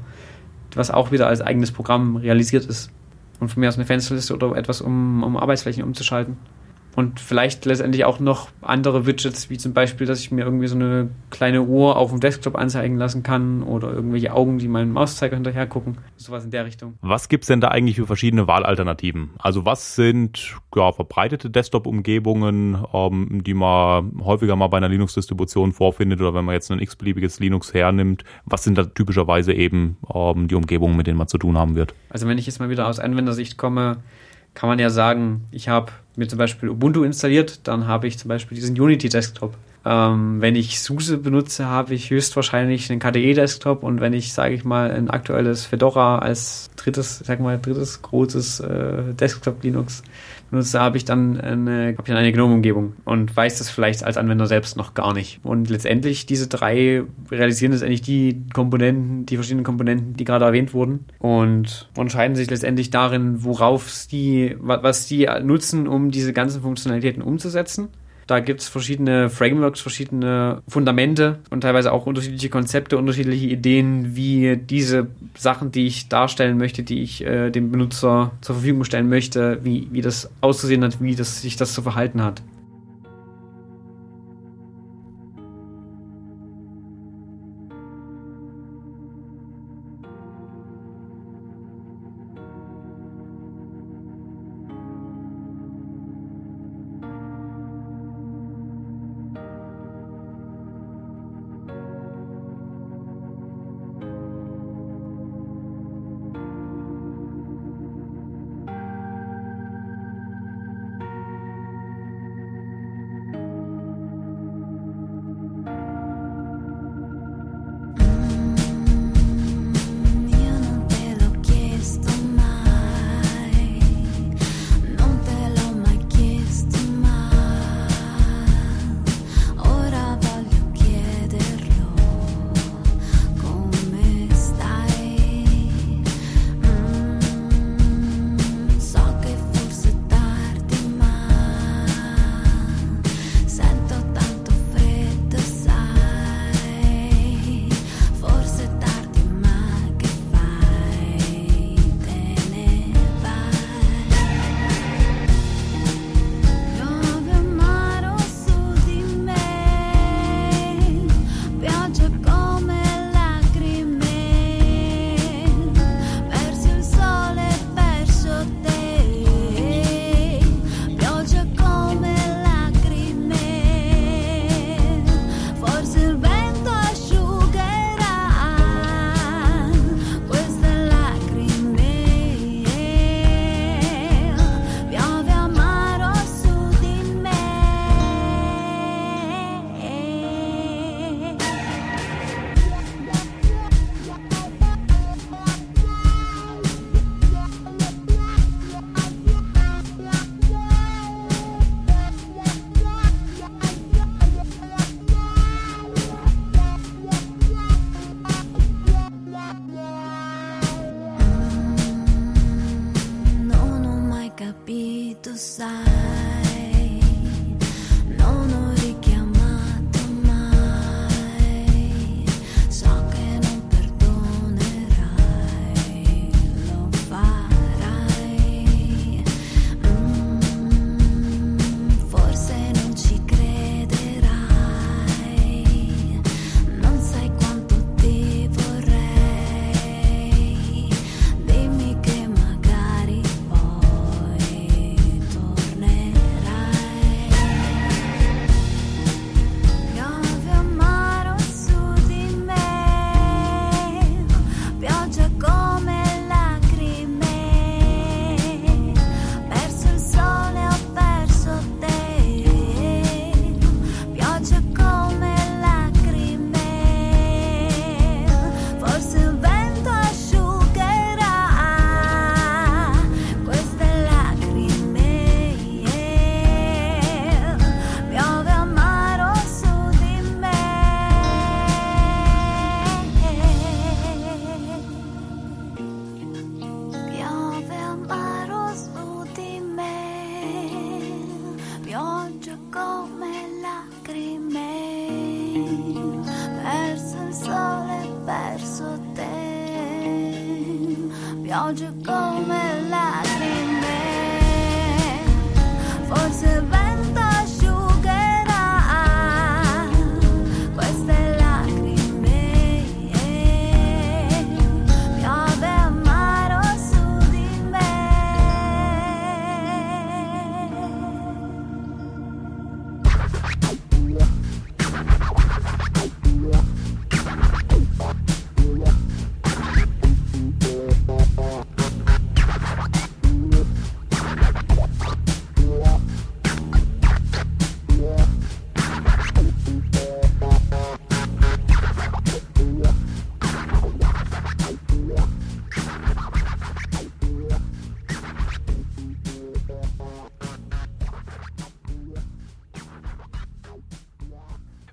was auch wieder als eigenes Programm realisiert ist. Und von mir aus eine Fensterliste oder etwas, um, um Arbeitsflächen umzuschalten. Und vielleicht letztendlich auch noch andere Widgets, wie zum Beispiel, dass ich mir irgendwie so eine kleine Uhr auf dem Desktop anzeigen lassen kann oder irgendwelche Augen, die meinen Mauszeiger hinterher gucken. Sowas in der Richtung. Was gibt's denn da eigentlich für verschiedene Wahlalternativen? Also was sind ja, verbreitete Desktop-Umgebungen, ähm, die man häufiger mal bei einer Linux-Distribution vorfindet oder wenn man jetzt ein x-beliebiges Linux hernimmt? Was sind da typischerweise eben ähm, die Umgebungen, mit denen man zu tun haben wird? Also wenn ich jetzt mal wieder aus Anwendersicht komme, kann man ja sagen, ich habe mir zum Beispiel Ubuntu installiert, dann habe ich zum Beispiel diesen Unity Desktop. Ähm, wenn ich SUSE benutze, habe ich höchstwahrscheinlich einen KDE-Desktop und wenn ich, sage ich mal, ein aktuelles Fedora als drittes, sag mal, drittes großes äh, Desktop-Linux benutze, habe ich dann eine, habe ich dann eine GNOME-Umgebung und weiß das vielleicht als Anwender selbst noch gar nicht. Und letztendlich diese drei realisieren letztendlich die Komponenten, die verschiedenen Komponenten, die gerade erwähnt wurden und unterscheiden sich letztendlich darin, worauf die, was die nutzen, um diese ganzen Funktionalitäten umzusetzen. Da gibt es verschiedene Frameworks, verschiedene Fundamente und teilweise auch unterschiedliche Konzepte, unterschiedliche Ideen, wie diese Sachen, die ich darstellen möchte, die ich äh, dem Benutzer zur Verfügung stellen möchte, wie, wie das auszusehen hat, wie das, sich das zu verhalten hat.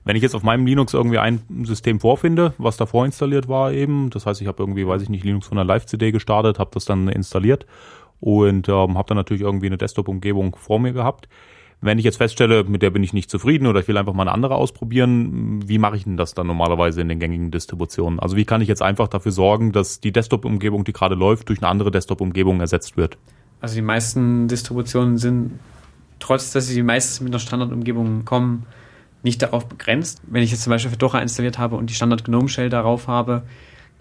Wenn ich jetzt auf meinem Linux irgendwie ein System vorfinde, was da vorinstalliert war eben, das heißt, ich habe irgendwie, weiß ich nicht, Linux von einer Live-CD gestartet, habe das dann installiert und ähm, habe dann natürlich irgendwie eine Desktop-Umgebung vor mir gehabt. Wenn ich jetzt feststelle, mit der bin ich nicht zufrieden oder ich will einfach mal eine andere ausprobieren, wie mache ich denn das dann normalerweise in den gängigen Distributionen? Also wie kann ich jetzt einfach dafür sorgen, dass die Desktop-Umgebung, die gerade läuft, durch eine andere Desktop-Umgebung ersetzt wird? Also die meisten Distributionen sind, trotz dass sie meistens mit einer Standardumgebung kommen, nicht darauf begrenzt. Wenn ich jetzt zum Beispiel Fedora installiert habe und die Standard GNOME Shell darauf habe,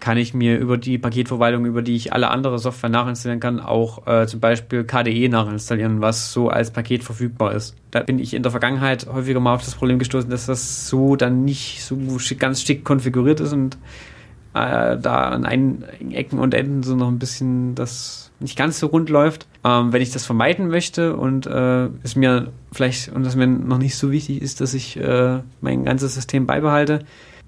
kann ich mir über die Paketverwaltung, über die ich alle andere Software nachinstallieren kann, auch äh, zum Beispiel KDE nachinstallieren, was so als Paket verfügbar ist. Da bin ich in der Vergangenheit häufiger mal auf das Problem gestoßen, dass das so dann nicht so schick, ganz schick konfiguriert ist und äh, da an einigen Ecken und Enden so noch ein bisschen das nicht ganz so rund läuft. Ähm, wenn ich das vermeiden möchte und äh, es mir vielleicht und es mir noch nicht so wichtig ist, dass ich äh, mein ganzes System beibehalte,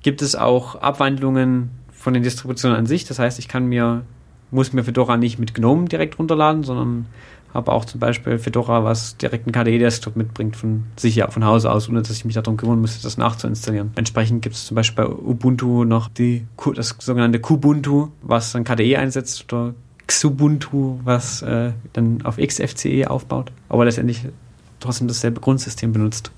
gibt es auch Abwandlungen von den Distributionen an sich. Das heißt, ich kann mir, muss mir Fedora nicht mit GNOME direkt runterladen, sondern habe auch zum Beispiel Fedora, was direkt einen KDE-Desktop mitbringt von sich ja von Hause aus, ohne dass ich mich darum kümmern müsste, das nachzuinstallieren. Entsprechend gibt es zum Beispiel bei Ubuntu noch die, das sogenannte Kubuntu, was dann KDE einsetzt oder Xubuntu, was äh, dann auf XFCE aufbaut, aber letztendlich trotzdem dasselbe Grundsystem benutzt.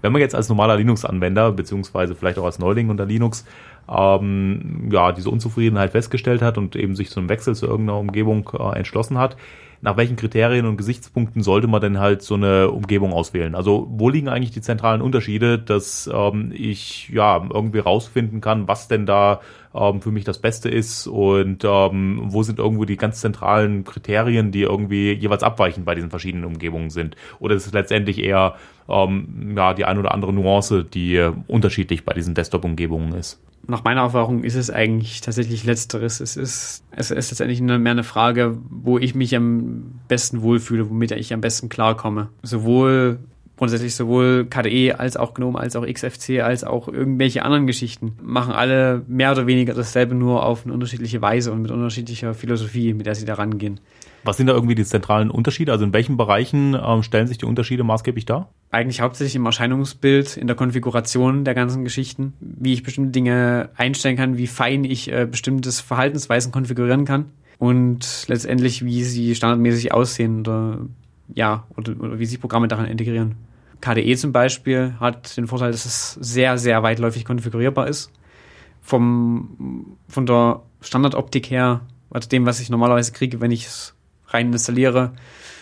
Wenn man jetzt als normaler Linux-Anwender, beziehungsweise vielleicht auch als Neuling unter Linux, ähm, ja, diese Unzufriedenheit festgestellt hat und eben sich zu einem Wechsel zu irgendeiner Umgebung äh, entschlossen hat, nach welchen Kriterien und Gesichtspunkten sollte man denn halt so eine Umgebung auswählen? Also wo liegen eigentlich die zentralen Unterschiede, dass ähm, ich ja irgendwie rausfinden kann, was denn da ähm, für mich das Beste ist und ähm, wo sind irgendwo die ganz zentralen Kriterien, die irgendwie jeweils abweichend bei diesen verschiedenen Umgebungen sind? Oder ist es letztendlich eher ähm, ja die ein oder andere Nuance, die unterschiedlich bei diesen Desktop-Umgebungen ist? nach meiner Erfahrung ist es eigentlich tatsächlich Letzteres. Es ist, es ist letztendlich nur mehr eine Frage, wo ich mich am besten wohlfühle, womit ich am besten klarkomme. Sowohl grundsätzlich sowohl KDE als auch GNOME als auch XFC als auch irgendwelche anderen Geschichten machen alle mehr oder weniger dasselbe nur auf eine unterschiedliche Weise und mit unterschiedlicher Philosophie, mit der sie da rangehen. Was sind da irgendwie die zentralen Unterschiede? Also in welchen Bereichen ähm, stellen sich die Unterschiede maßgeblich dar? Eigentlich hauptsächlich im Erscheinungsbild, in der Konfiguration der ganzen Geschichten, wie ich bestimmte Dinge einstellen kann, wie fein ich äh, bestimmtes Verhaltensweisen konfigurieren kann und letztendlich, wie sie standardmäßig aussehen oder ja, oder, oder wie sich Programme daran integrieren. KDE zum Beispiel hat den Vorteil, dass es sehr, sehr weitläufig konfigurierbar ist. Vom, von der Standardoptik her, also dem, was ich normalerweise kriege, wenn ich es rein installiere,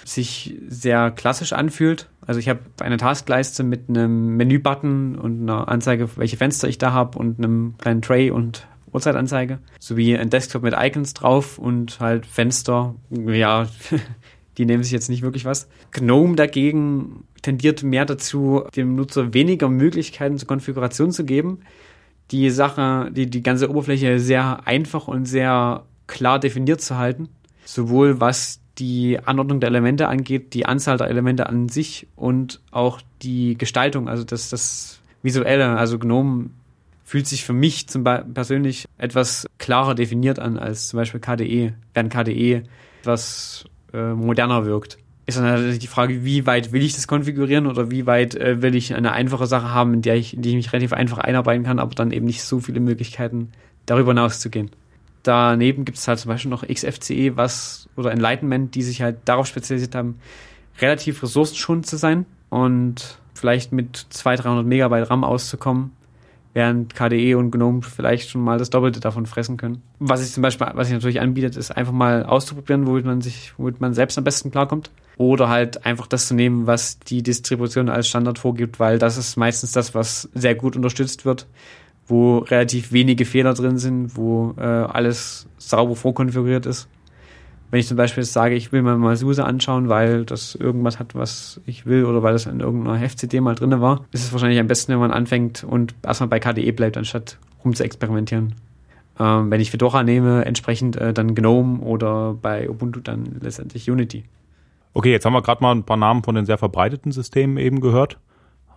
sich sehr klassisch anfühlt. Also ich habe eine Taskleiste mit einem Menübutton und einer Anzeige, welche Fenster ich da habe und einem kleinen Tray und Uhrzeitanzeige, sowie ein Desktop mit Icons drauf und halt Fenster. Ja, (laughs) die nehmen sich jetzt nicht wirklich was. GNOME dagegen tendiert mehr dazu, dem Nutzer weniger Möglichkeiten zur Konfiguration zu geben. Die Sache, die, die ganze Oberfläche sehr einfach und sehr klar definiert zu halten. Sowohl was die Anordnung der Elemente angeht, die Anzahl der Elemente an sich und auch die Gestaltung, also das, das Visuelle, also GNOME fühlt sich für mich zum Beispiel persönlich etwas klarer definiert an als zum Beispiel KDE, während KDE etwas äh, moderner wirkt. Ist dann natürlich die Frage, wie weit will ich das konfigurieren oder wie weit äh, will ich eine einfache Sache haben, in der ich, in die ich mich relativ einfach einarbeiten kann, aber dann eben nicht so viele Möglichkeiten, darüber hinaus zu gehen. Daneben gibt es halt zum Beispiel noch XFCE, was oder Enlightenment, die sich halt darauf spezialisiert haben, relativ ressourcenschonend zu sein und vielleicht mit 200, 300 Megabyte RAM auszukommen, während KDE und GNOME vielleicht schon mal das Doppelte davon fressen können. Was ich zum Beispiel, was ich natürlich anbietet, ist einfach mal auszuprobieren, womit man sich, womit man selbst am besten klarkommt. Oder halt einfach das zu nehmen, was die Distribution als Standard vorgibt, weil das ist meistens das, was sehr gut unterstützt wird wo relativ wenige Fehler drin sind, wo äh, alles sauber vorkonfiguriert ist. Wenn ich zum Beispiel sage, ich will mir mal SUSE anschauen, weil das irgendwas hat, was ich will, oder weil das in irgendeiner Heft-CD mal drin war, ist es wahrscheinlich am besten, wenn man anfängt und erstmal bei KDE bleibt, anstatt rum zu experimentieren. Ähm, wenn ich Fedora nehme, entsprechend äh, dann GNOME oder bei Ubuntu dann letztendlich Unity. Okay, jetzt haben wir gerade mal ein paar Namen von den sehr verbreiteten Systemen eben gehört.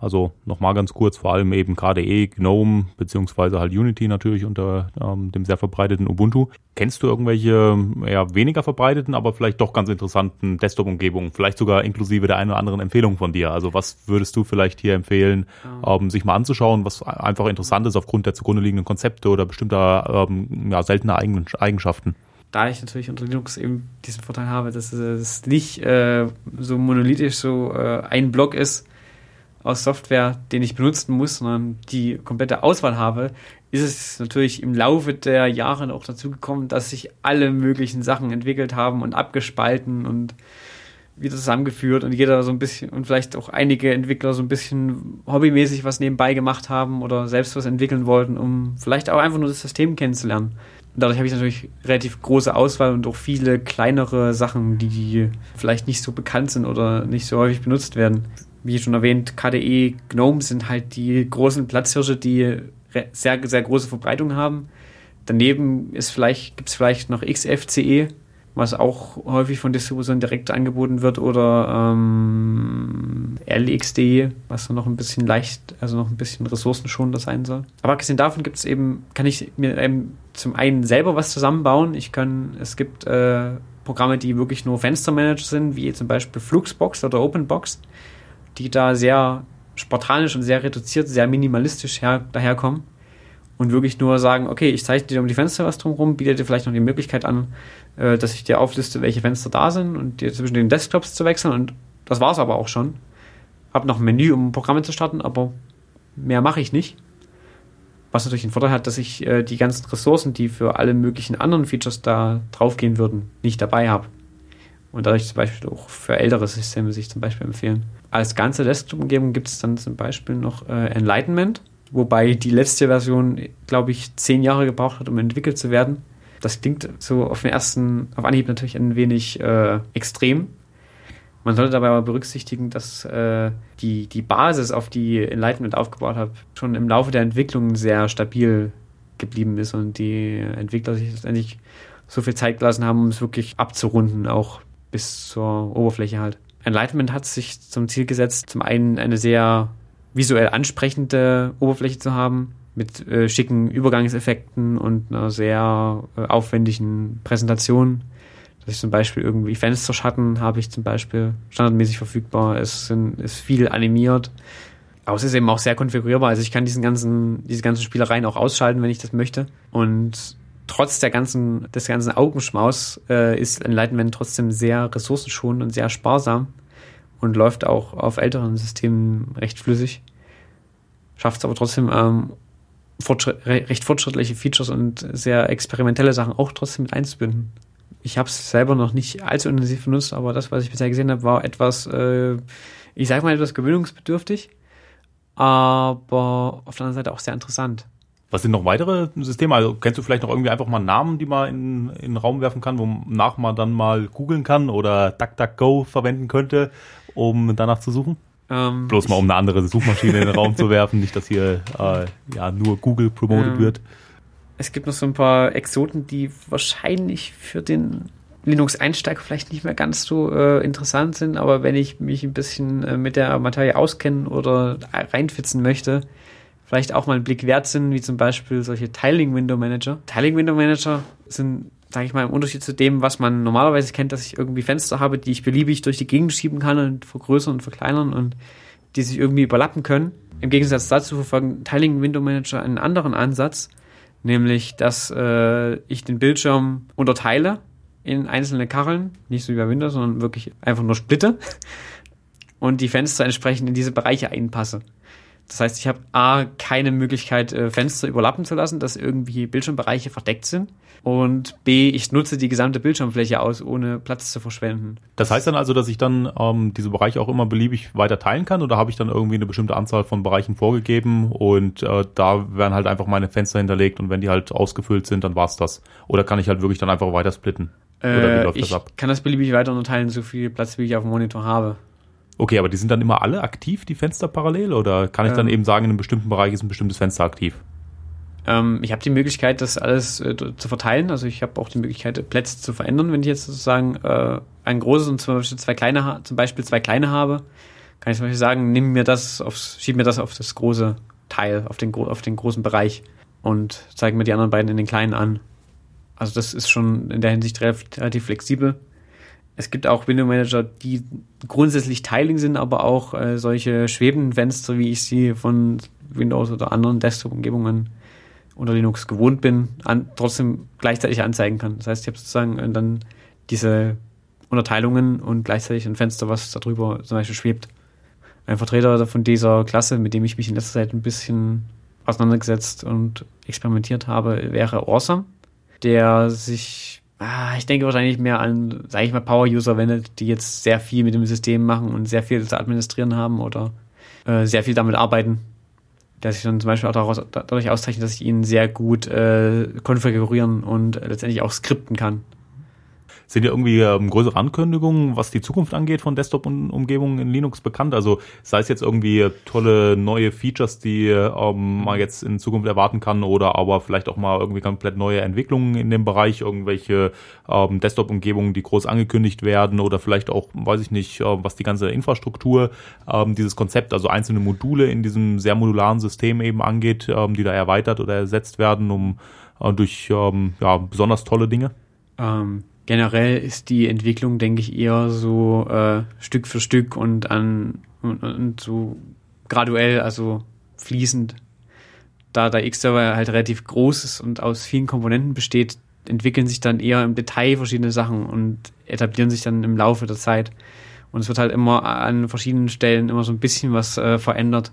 Also nochmal ganz kurz, vor allem eben KDE, GNOME, beziehungsweise halt Unity natürlich unter ähm, dem sehr verbreiteten Ubuntu. Kennst du irgendwelche eher weniger verbreiteten, aber vielleicht doch ganz interessanten Desktop-Umgebungen? Vielleicht sogar inklusive der einen oder anderen Empfehlung von dir. Also was würdest du vielleicht hier empfehlen, ähm, sich mal anzuschauen, was einfach interessant ist aufgrund der zugrunde liegenden Konzepte oder bestimmter ähm, ja, seltener Eigen Eigenschaften? da ich natürlich unter Linux eben diesen Vorteil habe, dass es nicht äh, so monolithisch so äh, ein Block ist aus Software, den ich benutzen muss, sondern die komplette Auswahl habe, ist es natürlich im Laufe der Jahre auch dazu gekommen, dass sich alle möglichen Sachen entwickelt haben und abgespalten und wieder zusammengeführt und jeder so ein bisschen und vielleicht auch einige Entwickler so ein bisschen hobbymäßig was nebenbei gemacht haben oder selbst was entwickeln wollten, um vielleicht auch einfach nur das System kennenzulernen dadurch habe ich natürlich relativ große Auswahl und auch viele kleinere Sachen, die vielleicht nicht so bekannt sind oder nicht so häufig benutzt werden. Wie schon erwähnt, KDE, GNOME sind halt die großen Platzhirsche, die sehr, sehr große Verbreitung haben. Daneben vielleicht, gibt es vielleicht noch XFCE, was auch häufig von Distributionen direkt angeboten wird, oder ähm, LXDE, was noch ein bisschen leicht, also noch ein bisschen ressourcenschonender sein soll. Aber abgesehen davon gibt es eben, kann ich mir eben zum einen selber was zusammenbauen. Ich kann, es gibt äh, Programme, die wirklich nur Fenstermanager sind, wie zum Beispiel Fluxbox oder OpenBox, die da sehr spartanisch und sehr reduziert, sehr minimalistisch her, daherkommen und wirklich nur sagen, okay, ich zeichne dir um die Fenster was drumherum, biete dir vielleicht noch die Möglichkeit an, äh, dass ich dir aufliste, welche Fenster da sind und dir zwischen den Desktops zu wechseln und das war es aber auch schon. Hab noch ein Menü, um Programme zu starten, aber mehr mache ich nicht. Was natürlich den Vorteil hat, dass ich äh, die ganzen Ressourcen, die für alle möglichen anderen Features da draufgehen würden, nicht dabei habe. Und dadurch zum Beispiel auch für ältere Systeme sich zum Beispiel empfehlen. Als ganze Desktop-Umgebung gibt es dann zum Beispiel noch äh, Enlightenment wobei die letzte Version, glaube ich, zehn Jahre gebraucht hat, um entwickelt zu werden. Das klingt so auf den ersten, auf Anhieb natürlich ein wenig äh, extrem. Man sollte dabei aber berücksichtigen, dass äh, die, die Basis, auf die Enlightenment aufgebaut hat, schon im Laufe der Entwicklung sehr stabil geblieben ist und die Entwickler sich letztendlich so viel Zeit gelassen haben, um es wirklich abzurunden, auch bis zur Oberfläche halt. Enlightenment hat sich zum Ziel gesetzt, zum einen eine sehr visuell ansprechende Oberfläche zu haben mit äh, schicken Übergangseffekten und einer sehr äh, aufwendigen Präsentation. Dass ich zum Beispiel irgendwie Fensterschatten habe ich zum Beispiel standardmäßig verfügbar. Es sind, ist viel animiert. Aber es ist eben auch sehr konfigurierbar. Also ich kann diesen ganzen, diese ganzen Spielereien auch ausschalten, wenn ich das möchte. Und trotz der ganzen, des ganzen Augenschmaus äh, ist Enlightenment trotzdem sehr ressourcenschonend und sehr sparsam und läuft auch auf älteren Systemen recht flüssig. Schafft es aber trotzdem ähm, fortschritt, recht fortschrittliche Features und sehr experimentelle Sachen auch trotzdem mit einzubinden. Ich habe es selber noch nicht allzu intensiv benutzt, aber das, was ich bisher gesehen habe, war etwas, äh, ich sage mal, etwas gewöhnungsbedürftig, aber auf der anderen Seite auch sehr interessant. Was sind noch weitere Systeme? Also kennst du vielleicht noch irgendwie einfach mal Namen, die man in, in den Raum werfen kann, wonach man dann mal googeln kann oder DuckDuckGo verwenden könnte, um danach zu suchen? Ähm, Bloß mal, um eine andere Suchmaschine in den Raum zu werfen, nicht, dass hier äh, ja nur Google promotet ähm, wird. Es gibt noch so ein paar Exoten, die wahrscheinlich für den Linux-Einsteiger vielleicht nicht mehr ganz so äh, interessant sind, aber wenn ich mich ein bisschen äh, mit der Materie auskennen oder reinfitzen möchte, vielleicht auch mal einen Blick wert sind, wie zum Beispiel solche Tiling Window Manager. Tiling Window Manager sind sage ich mal, im Unterschied zu dem, was man normalerweise kennt, dass ich irgendwie Fenster habe, die ich beliebig durch die Gegend schieben kann und vergrößern und verkleinern und die sich irgendwie überlappen können. Im Gegensatz dazu verfolgen Tiling Window Manager einen anderen Ansatz, nämlich, dass äh, ich den Bildschirm unterteile in einzelne Kacheln, nicht so wie bei Windows, sondern wirklich einfach nur splitte (laughs) und die Fenster entsprechend in diese Bereiche einpasse. Das heißt, ich habe A, keine Möglichkeit, äh, Fenster überlappen zu lassen, dass irgendwie Bildschirmbereiche verdeckt sind. Und B, ich nutze die gesamte Bildschirmfläche aus, ohne Platz zu verschwenden. Das heißt dann also, dass ich dann ähm, diese Bereiche auch immer beliebig weiter teilen kann oder habe ich dann irgendwie eine bestimmte Anzahl von Bereichen vorgegeben und äh, da werden halt einfach meine Fenster hinterlegt und wenn die halt ausgefüllt sind, dann war's das. Oder kann ich halt wirklich dann einfach weiter splitten? Oder wie läuft ich das ab? kann das beliebig weiter unterteilen, so viel Platz, wie ich auf dem Monitor habe. Okay, aber die sind dann immer alle aktiv, die Fenster parallel? Oder kann ich ähm, dann eben sagen, in einem bestimmten Bereich ist ein bestimmtes Fenster aktiv? Ähm, ich habe die Möglichkeit, das alles äh, zu verteilen. Also ich habe auch die Möglichkeit, Plätze zu verändern. Wenn ich jetzt sozusagen äh, ein großes und zum Beispiel zwei kleine, zum Beispiel zwei kleine habe, kann ich zum Beispiel sagen, nimm mir das aufs, schieb mir das auf das große Teil, auf den, auf den großen Bereich und zeig mir die anderen beiden in den kleinen an. Also das ist schon in der Hinsicht relativ flexibel. Es gibt auch Window Manager, die grundsätzlich Tiling sind, aber auch äh, solche schwebenden Fenster, wie ich sie von Windows oder anderen Desktop-Umgebungen unter Linux gewohnt bin, an, trotzdem gleichzeitig anzeigen kann. Das heißt, ich habe sozusagen äh, dann diese Unterteilungen und gleichzeitig ein Fenster, was darüber zum Beispiel schwebt. Ein Vertreter von dieser Klasse, mit dem ich mich in letzter Zeit ein bisschen auseinandergesetzt und experimentiert habe, wäre Awesome, der sich, ah, ich denke wahrscheinlich mehr an, sage ich mal, Power-User wendet, die jetzt sehr viel mit dem System machen und sehr viel zu administrieren haben oder äh, sehr viel damit arbeiten. Der sich dann zum Beispiel auch daraus, dadurch auszeichnet, dass ich ihn sehr gut äh, konfigurieren und letztendlich auch skripten kann. Sind ja irgendwie ähm, größere Ankündigungen, was die Zukunft angeht von Desktop-Umgebungen in Linux bekannt? Also sei es jetzt irgendwie tolle neue Features, die ähm, man jetzt in Zukunft erwarten kann oder aber vielleicht auch mal irgendwie komplett neue Entwicklungen in dem Bereich, irgendwelche ähm, Desktop-Umgebungen, die groß angekündigt werden oder vielleicht auch, weiß ich nicht, äh, was die ganze Infrastruktur, ähm, dieses Konzept, also einzelne Module in diesem sehr modularen System eben angeht, ähm, die da erweitert oder ersetzt werden, um äh, durch ähm, ja, besonders tolle Dinge? Ähm, generell ist die Entwicklung, denke ich, eher so äh, Stück für Stück und an und, und so graduell, also fließend. Da der X-Server halt relativ groß ist und aus vielen Komponenten besteht, entwickeln sich dann eher im Detail verschiedene Sachen und etablieren sich dann im Laufe der Zeit. Und es wird halt immer an verschiedenen Stellen immer so ein bisschen was äh, verändert,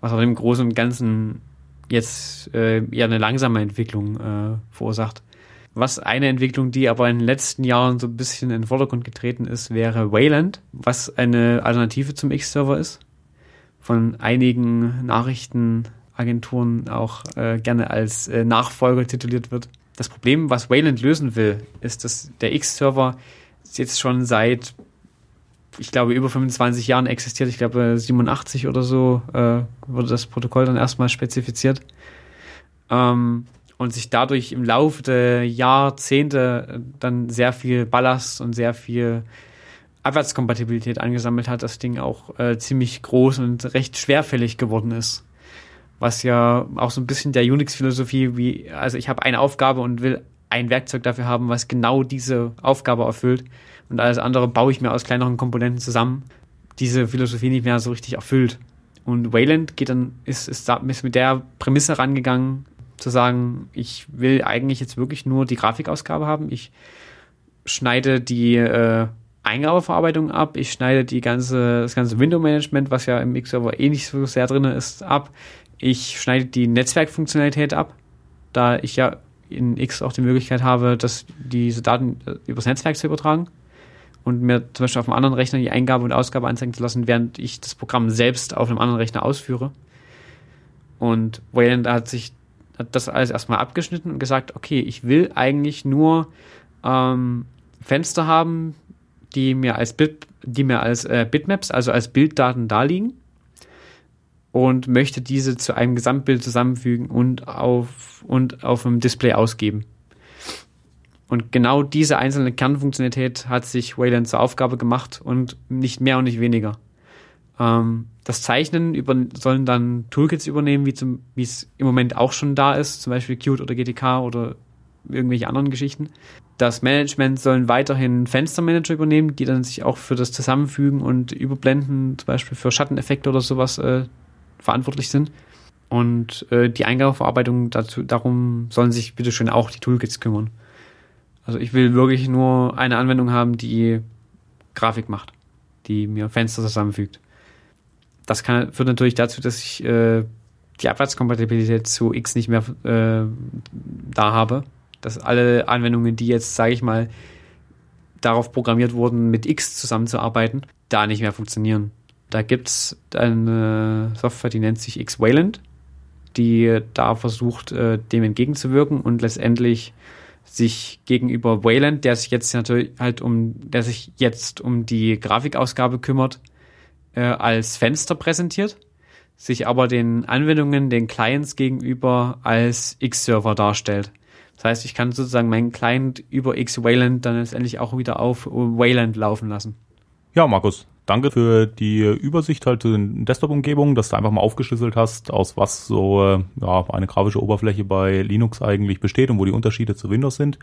was aber im Großen und Ganzen jetzt äh, eher eine langsame Entwicklung äh, verursacht. Was eine Entwicklung, die aber in den letzten Jahren so ein bisschen in den Vordergrund getreten ist, wäre Wayland, was eine Alternative zum X-Server ist. Von einigen Nachrichtenagenturen auch äh, gerne als äh, Nachfolger tituliert wird. Das Problem, was Wayland lösen will, ist, dass der X-Server jetzt schon seit, ich glaube, über 25 Jahren existiert. Ich glaube, 87 oder so äh, wurde das Protokoll dann erstmal spezifiziert. Ähm, und sich dadurch im Laufe der Jahrzehnte dann sehr viel Ballast und sehr viel Abwärtskompatibilität angesammelt hat, das Ding auch äh, ziemlich groß und recht schwerfällig geworden ist. Was ja auch so ein bisschen der Unix-Philosophie, wie, also ich habe eine Aufgabe und will ein Werkzeug dafür haben, was genau diese Aufgabe erfüllt. Und alles andere baue ich mir aus kleineren Komponenten zusammen. Diese Philosophie nicht mehr so richtig erfüllt. Und Wayland geht dann, ist, ist, da, ist mit der Prämisse rangegangen, zu sagen, ich will eigentlich jetzt wirklich nur die Grafikausgabe haben. Ich schneide die äh, Eingabeverarbeitung ab, ich schneide die ganze, das ganze Window-Management, was ja im X-Server eh nicht so sehr drin ist, ab. Ich schneide die Netzwerkfunktionalität ab, da ich ja in X auch die Möglichkeit habe, dass diese Daten äh, übers Netzwerk zu übertragen und mir zum Beispiel auf einem anderen Rechner die Eingabe und Ausgabe anzeigen zu lassen, während ich das Programm selbst auf einem anderen Rechner ausführe. Und Wayland hat sich hat das alles erstmal abgeschnitten und gesagt, okay, ich will eigentlich nur ähm, Fenster haben, die mir als Bit, die mir als äh, Bitmaps, also als Bilddaten darliegen und möchte diese zu einem Gesamtbild zusammenfügen und auf und auf dem Display ausgeben. Und genau diese einzelne Kernfunktionalität hat sich Wayland zur Aufgabe gemacht und nicht mehr und nicht weniger. Ähm, das Zeichnen über, sollen dann Toolkits übernehmen, wie es im Moment auch schon da ist, zum Beispiel Qt oder GTK oder irgendwelche anderen Geschichten. Das Management sollen weiterhin Fenstermanager übernehmen, die dann sich auch für das Zusammenfügen und Überblenden, zum Beispiel für Schatteneffekte oder sowas, äh, verantwortlich sind. Und äh, die Eingabeverarbeitung dazu, darum sollen sich bitte schön auch die Toolkits kümmern. Also ich will wirklich nur eine Anwendung haben, die Grafik macht, die mir Fenster zusammenfügt das kann, führt natürlich dazu, dass ich äh, die Abwärtskompatibilität zu X nicht mehr äh, da habe. Dass alle Anwendungen, die jetzt, sage ich mal, darauf programmiert wurden, mit X zusammenzuarbeiten, da nicht mehr funktionieren. Da gibt's eine Software, die nennt sich X-Wayland, die da versucht, äh, dem entgegenzuwirken und letztendlich sich gegenüber Wayland, der sich jetzt natürlich halt um, der sich jetzt um die Grafikausgabe kümmert, äh, als Fenster präsentiert, sich aber den Anwendungen, den Clients gegenüber als X-Server darstellt. Das heißt, ich kann sozusagen meinen Client über X-Wayland dann letztendlich auch wieder auf Wayland laufen lassen. Ja, Markus, Danke für die Übersicht halt den Desktop-Umgebungen, dass du einfach mal aufgeschlüsselt hast, aus was so äh, ja, eine grafische Oberfläche bei Linux eigentlich besteht und wo die Unterschiede zu Windows sind.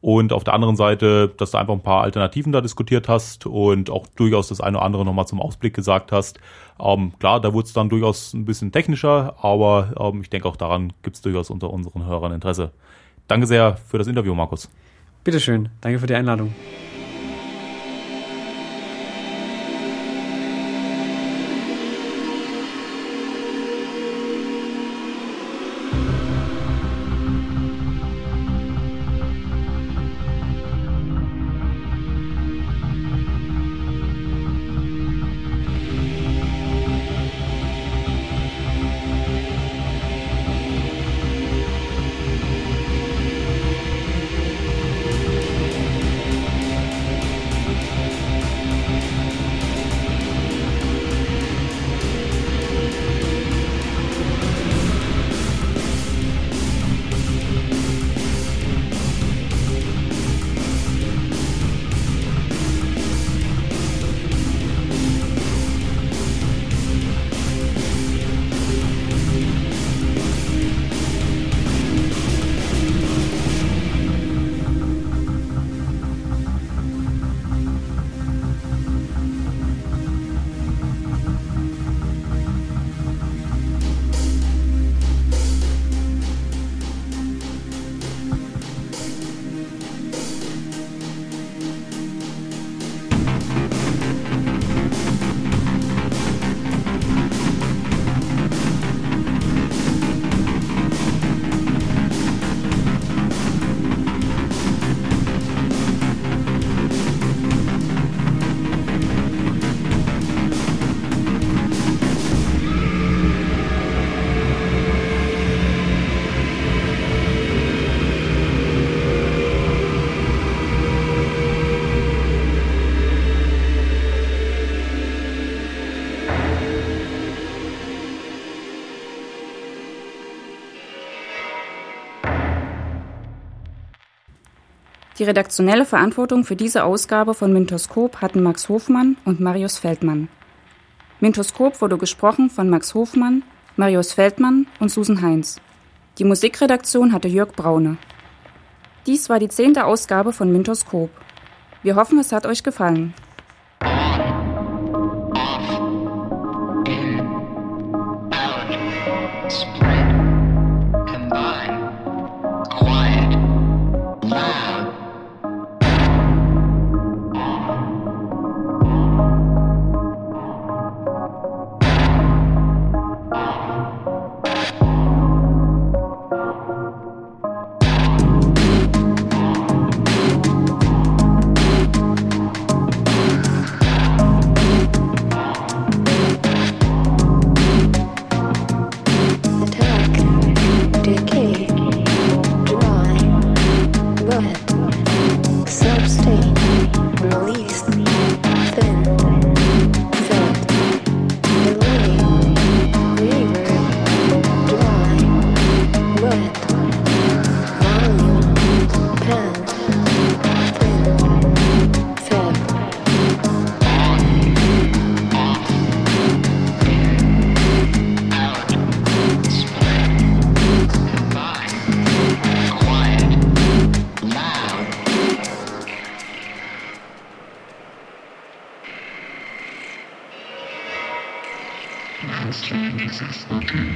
Und auf der anderen Seite, dass du einfach ein paar Alternativen da diskutiert hast und auch durchaus das eine oder andere nochmal zum Ausblick gesagt hast. Ähm, klar, da wurde es dann durchaus ein bisschen technischer, aber ähm, ich denke auch daran gibt es durchaus unter unseren Hörern Interesse. Danke sehr für das Interview, Markus. Bitteschön. Danke für die Einladung. Die redaktionelle Verantwortung für diese Ausgabe von Mintoskop hatten Max Hofmann und Marius Feldmann. Mintoskop wurde gesprochen von Max Hofmann, Marius Feldmann und Susan Heinz. Die Musikredaktion hatte Jörg Braune. Dies war die zehnte Ausgabe von Mintoskop. Wir hoffen, es hat euch gefallen.